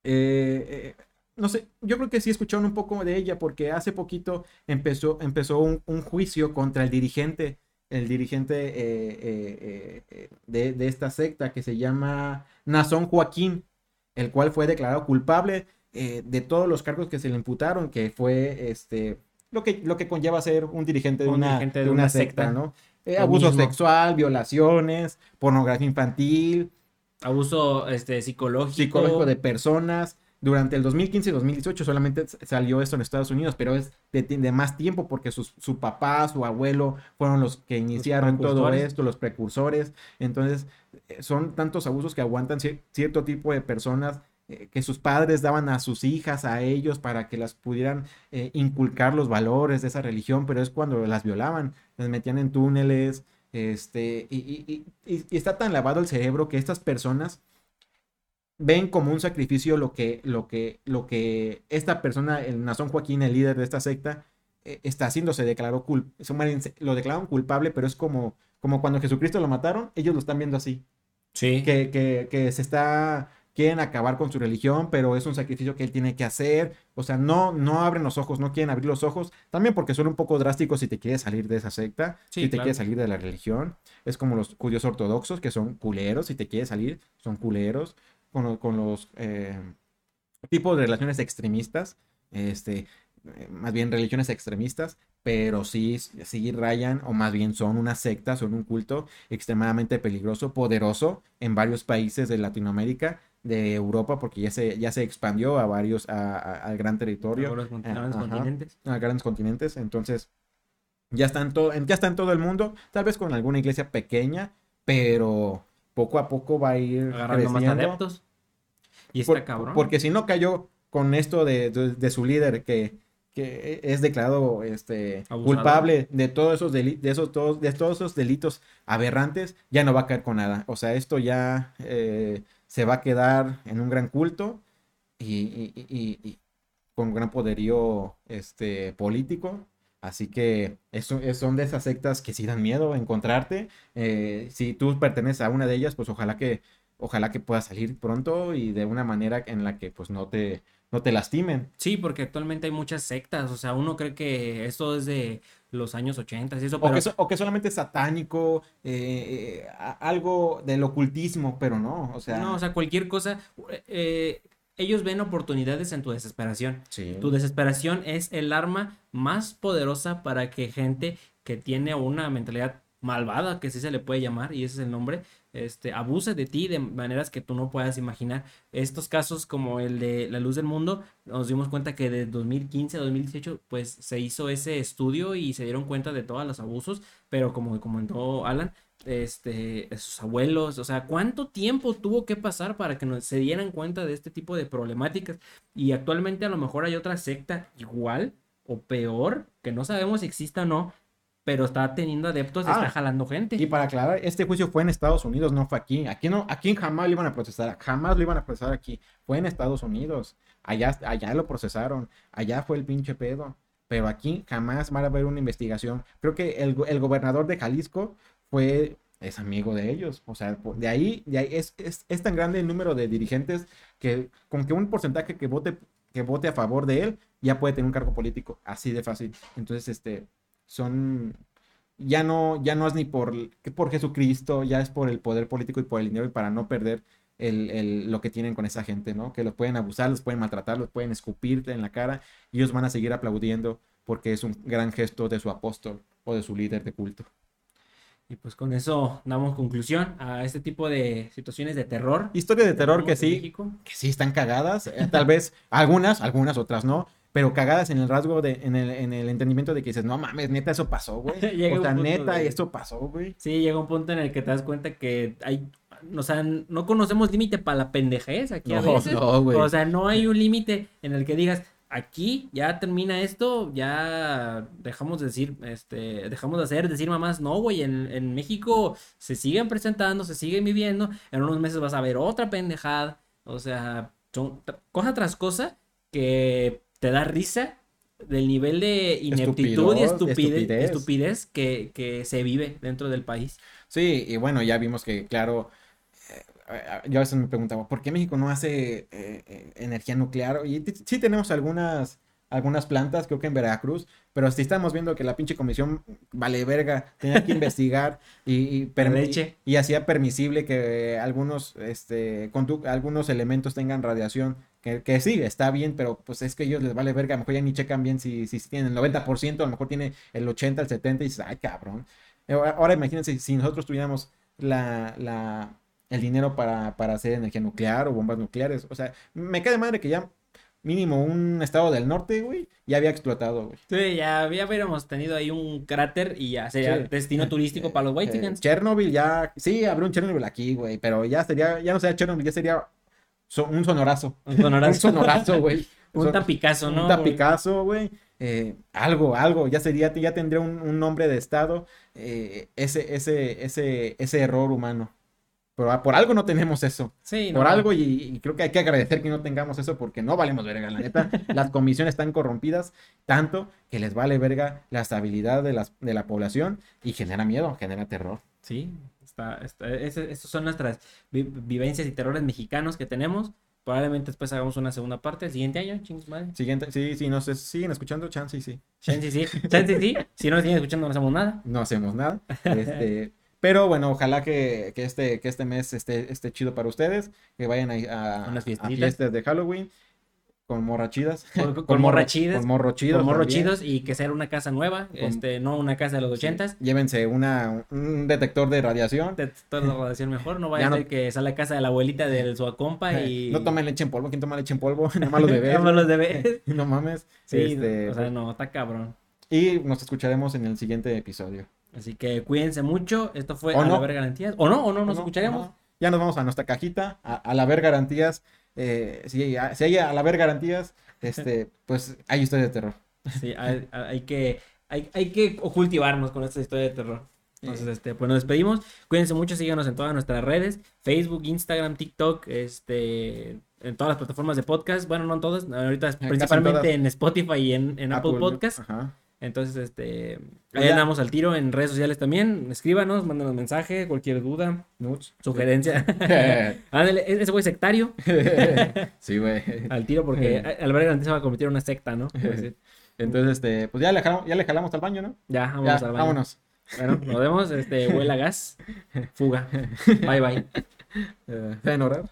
Eh, eh, no sé, yo creo que sí escucharon un poco de ella porque hace poquito empezó, empezó un, un juicio contra el dirigente, el dirigente eh, de, de, esta secta que se llama Nazón Joaquín, el cual fue declarado culpable de todos los cargos que se le imputaron, que fue este lo que, lo que conlleva ser un dirigente de, un una, dirigente de, de una, una, secta, secta ¿no? Eh, abuso mismo. sexual, violaciones, pornografía infantil. Abuso este, psicológico. Psicológico de personas. Durante el 2015 y 2018 solamente salió esto en Estados Unidos, pero es de, de más tiempo porque su, su, papá, su abuelo fueron los que iniciaron los todo esto, los precursores. Entonces, eh, son tantos abusos que aguantan cierto tipo de personas eh, que sus padres daban a sus hijas, a ellos, para que las pudieran eh, inculcar los valores de esa religión, pero es cuando las violaban, las metían en túneles, este, y, y, y, y está tan lavado el cerebro que estas personas ven como un sacrificio lo que, lo que, lo que esta persona, el Nazón Joaquín, el líder de esta secta, eh, está haciendo, se declaró cul lo declararon culpable, pero es como, como cuando Jesucristo lo mataron, ellos lo están viendo así. Sí. Que, que, que se está quieren acabar con su religión, pero es un sacrificio que él tiene que hacer. O sea, no, no abren los ojos, no quieren abrir los ojos. También porque son un poco drásticos si te quieres salir de esa secta, sí, si te claro. quieres salir de la religión. Es como los judíos ortodoxos, que son culeros. Si te quieres salir, son culeros. Con, con los eh, tipos de relaciones extremistas, este, eh, más bien religiones extremistas, pero sí, sí rayan, o más bien son una secta, son un culto extremadamente peligroso, poderoso en varios países de Latinoamérica, de Europa porque ya se, ya se expandió a varios, a, a, al gran territorio. A los a, grandes continentes. A grandes continentes. Entonces, ya está, en todo, ya está en todo el mundo, tal vez con alguna iglesia pequeña, pero poco a poco va a ir agarrando más adeptos. Y está Por, cabrón. Porque si no cayó con esto de, de, de, su líder que, que es declarado este, culpable de todos esos delitos, de esos, todos, de todos esos delitos aberrantes, ya no va a caer con nada. O sea, esto ya eh, se va a quedar en un gran culto y, y- y- y- y con gran poderío este, político. Así que eso, es- son de esas sectas que sí dan miedo encontrarte. Eh, si tú perteneces a una de ellas, pues ojalá que, ojalá que puedas salir pronto y de una manera en la que pues no te, no te lastimen. Sí, porque actualmente hay muchas sectas, o sea, uno cree que esto es de los años 80 y eso, O pero que, so- o que solamente es satánico, eh, eh, algo del ocultismo, pero no, o sea, no, o sea, cualquier cosa, eh, ellos ven oportunidades en tu desesperación. sí. Tu desesperación es el arma más poderosa para que gente que tiene una mentalidad malvada, que sí se le puede llamar, y ese es el nombre, este, abuse de ti de maneras que tú no puedas imaginar. Estos casos como el de La Luz del Mundo, nos dimos cuenta que de 2015 a 2018, pues se hizo ese estudio y se dieron cuenta de todos los abusos, pero como comentó Alan, este, sus abuelos, o sea, ¿cuánto tiempo tuvo que pasar para que nos, se dieran cuenta de este tipo de problemáticas? Y actualmente a lo mejor hay otra secta igual o peor, que no sabemos si exista o no, pero está teniendo adeptos y Ah, está jalando gente. Y para aclarar, este juicio fue en Estados Unidos, no fue aquí. Aquí no, aquí jamás lo iban a procesar, jamás lo iban a procesar aquí. Fue en Estados Unidos. Allá, allá lo procesaron, allá fue el pinche pedo. Pero aquí jamás va a haber una investigación. Creo que el, el gobernador de Jalisco fue, es amigo de ellos. O sea, de ahí, es, es, tan grande el número de dirigentes que con que un porcentaje que vote, que vote a favor de él ya puede tener un cargo político. Así de fácil. Entonces, este, son ya no, ya no es ni por, por Jesucristo, ya es por el poder político y por el dinero y para no perder el, el- lo que tienen con esa gente, ¿no? Que los pueden abusar, los pueden maltratar, los pueden escupir en la cara y ellos van a seguir aplaudiendo porque es un gran gesto de su apóstol o de su líder de culto. Y pues con eso damos conclusión a este tipo de situaciones de terror. Historia de terror que sí, que sí están cagadas, eh, tal vez algunas, algunas otras no, pero cagadas en el rasgo de, en el, en el entendimiento de que dices, no mames, neta, eso pasó, güey. *laughs* O sea, neta, de- esto pasó, güey. Sí, llega un punto en el que te das cuenta que hay, o sea, no conocemos límite para la pendejez aquí a No, veces. no, güey. O sea, no hay un límite en el que digas, aquí ya termina esto, ya dejamos de decir, este, dejamos de hacer, decir mamás, no, güey, en, en México se siguen presentando, se siguen viviendo, en unos meses vas a ver otra pendejada, o sea, son cosa tras cosa que te da risa del nivel de ineptitud y Estupidez, estupidez, estupidez. estupidez que, que se vive dentro del país. Sí, y bueno, ya vimos que, claro, yo a veces me preguntaba, ¿por qué México no hace eh, eh, energía nuclear? Y sí tenemos algunas, algunas plantas, creo que en Veracruz, pero sí estamos viendo que la pinche comisión vale verga, tenía que *laughs* investigar y, y, y hacía permisible que algunos, este, algunos elementos tengan radiación. Que, que sí, está bien, pero pues es que ellos les vale verga, a lo mejor ya ni checan bien si, si tienen el 90%, a lo mejor tiene el 80, el 70 y dices, ay cabrón. Ahora ahora imagínense si nosotros tuviéramos la, la, el dinero para, para hacer energía nuclear o bombas nucleares. O sea, me cae de madre que ya mínimo un estado del norte, güey, ya había explotado, güey. Sí, ya, ya hubiéramos tenido ahí un cráter y ya sería Sí. destino turístico para los Eh, White Chernobyl ya, sí, abrió un Chernobyl aquí, güey, pero ya sería, ya no sería Chernobyl, ya sería so- un sonorazo. Un sonorazo. Un sonorazo, güey. *laughs* Un tapicazo, ¿no? Un tapicazo, güey. Eh, algo, algo, ya sería, ya tendría un, un nombre de estado, eh, ese, ese, ese, ese error humano. Pero ah, por algo no tenemos eso. Sí, Por no. algo, y, y creo que hay que agradecer que no tengamos eso porque no valemos verga, la neta. *laughs* Las comisiones están corrompidas tanto que les vale verga la estabilidad de, las, de la población y genera miedo, genera terror. Sí, está, está, ese- esas son nuestras vi- vivencias y terrores mexicanos que tenemos. Probablemente después hagamos una segunda parte el siguiente año, chingos madre. Siguiente, sí, sí, nos siguen escuchando, chance y sí. Chance sí, chance sí. *laughs* Si no siguen escuchando, no hacemos nada. no hacemos nada. Este, *laughs* pero bueno, ojalá que, que este, que este mes esté, esté chido para ustedes, que vayan a, a- Unas a fiestas de Halloween con morrachidas. *laughs* Con, con. Con morro chidos. con morros también. chidos y que sea una casa nueva, este, no una casa de los Sí. ochentas. Llévense una, un detector de radiación. Detector de radiación mejor, no *laughs* vaya Ya a ser que sea la casa de la abuelita de su compa *laughs* y... No tomen leche en polvo. ¿Quién toma leche en polvo? Nada más los bebés. Nada más los bebés. no mames. Sí, Este, o sea, no, está cabrón. Y nos escucharemos en el siguiente episodio. Así que cuídense mucho. Esto fue O a no. la ver garantías. O no, o no nos ¿no? escucharemos. Ya nos vamos a nuestra cajita, a, a la ver garantías. Eh, si, si hay a la ver garantías, este, *laughs* pues hay historias de terror. Sí, hay, hay que, hay, hay que cultivarnos con esta historia de terror. Entonces, este, pues nos despedimos. Cuídense mucho, síganos en todas nuestras redes, Facebook, Instagram, TikTok, este, en todas las plataformas de podcast. Bueno, no en todas, ahorita en principalmente en Spotify y en, en Apple, Podcast. Ajá. Entonces, este, ahí Ya. andamos al tiro en redes sociales también. Escríbanos, mándanos mensaje, cualquier duda, sugerencia. *laughs* Ándale, ese güey sectario, *laughs* sí, güey. al tiro porque *laughs* Alberto Grande se va a convertir en una secta, ¿no? Pues. Entonces, este, pues ya le jalamos, ya le jalamos al baño, ¿no? Ya, vámonos Ya, al baño. vámonos. Bueno, nos vemos, este, huele a gas, fuga. Bye, bye. Eh, ¿saben orar?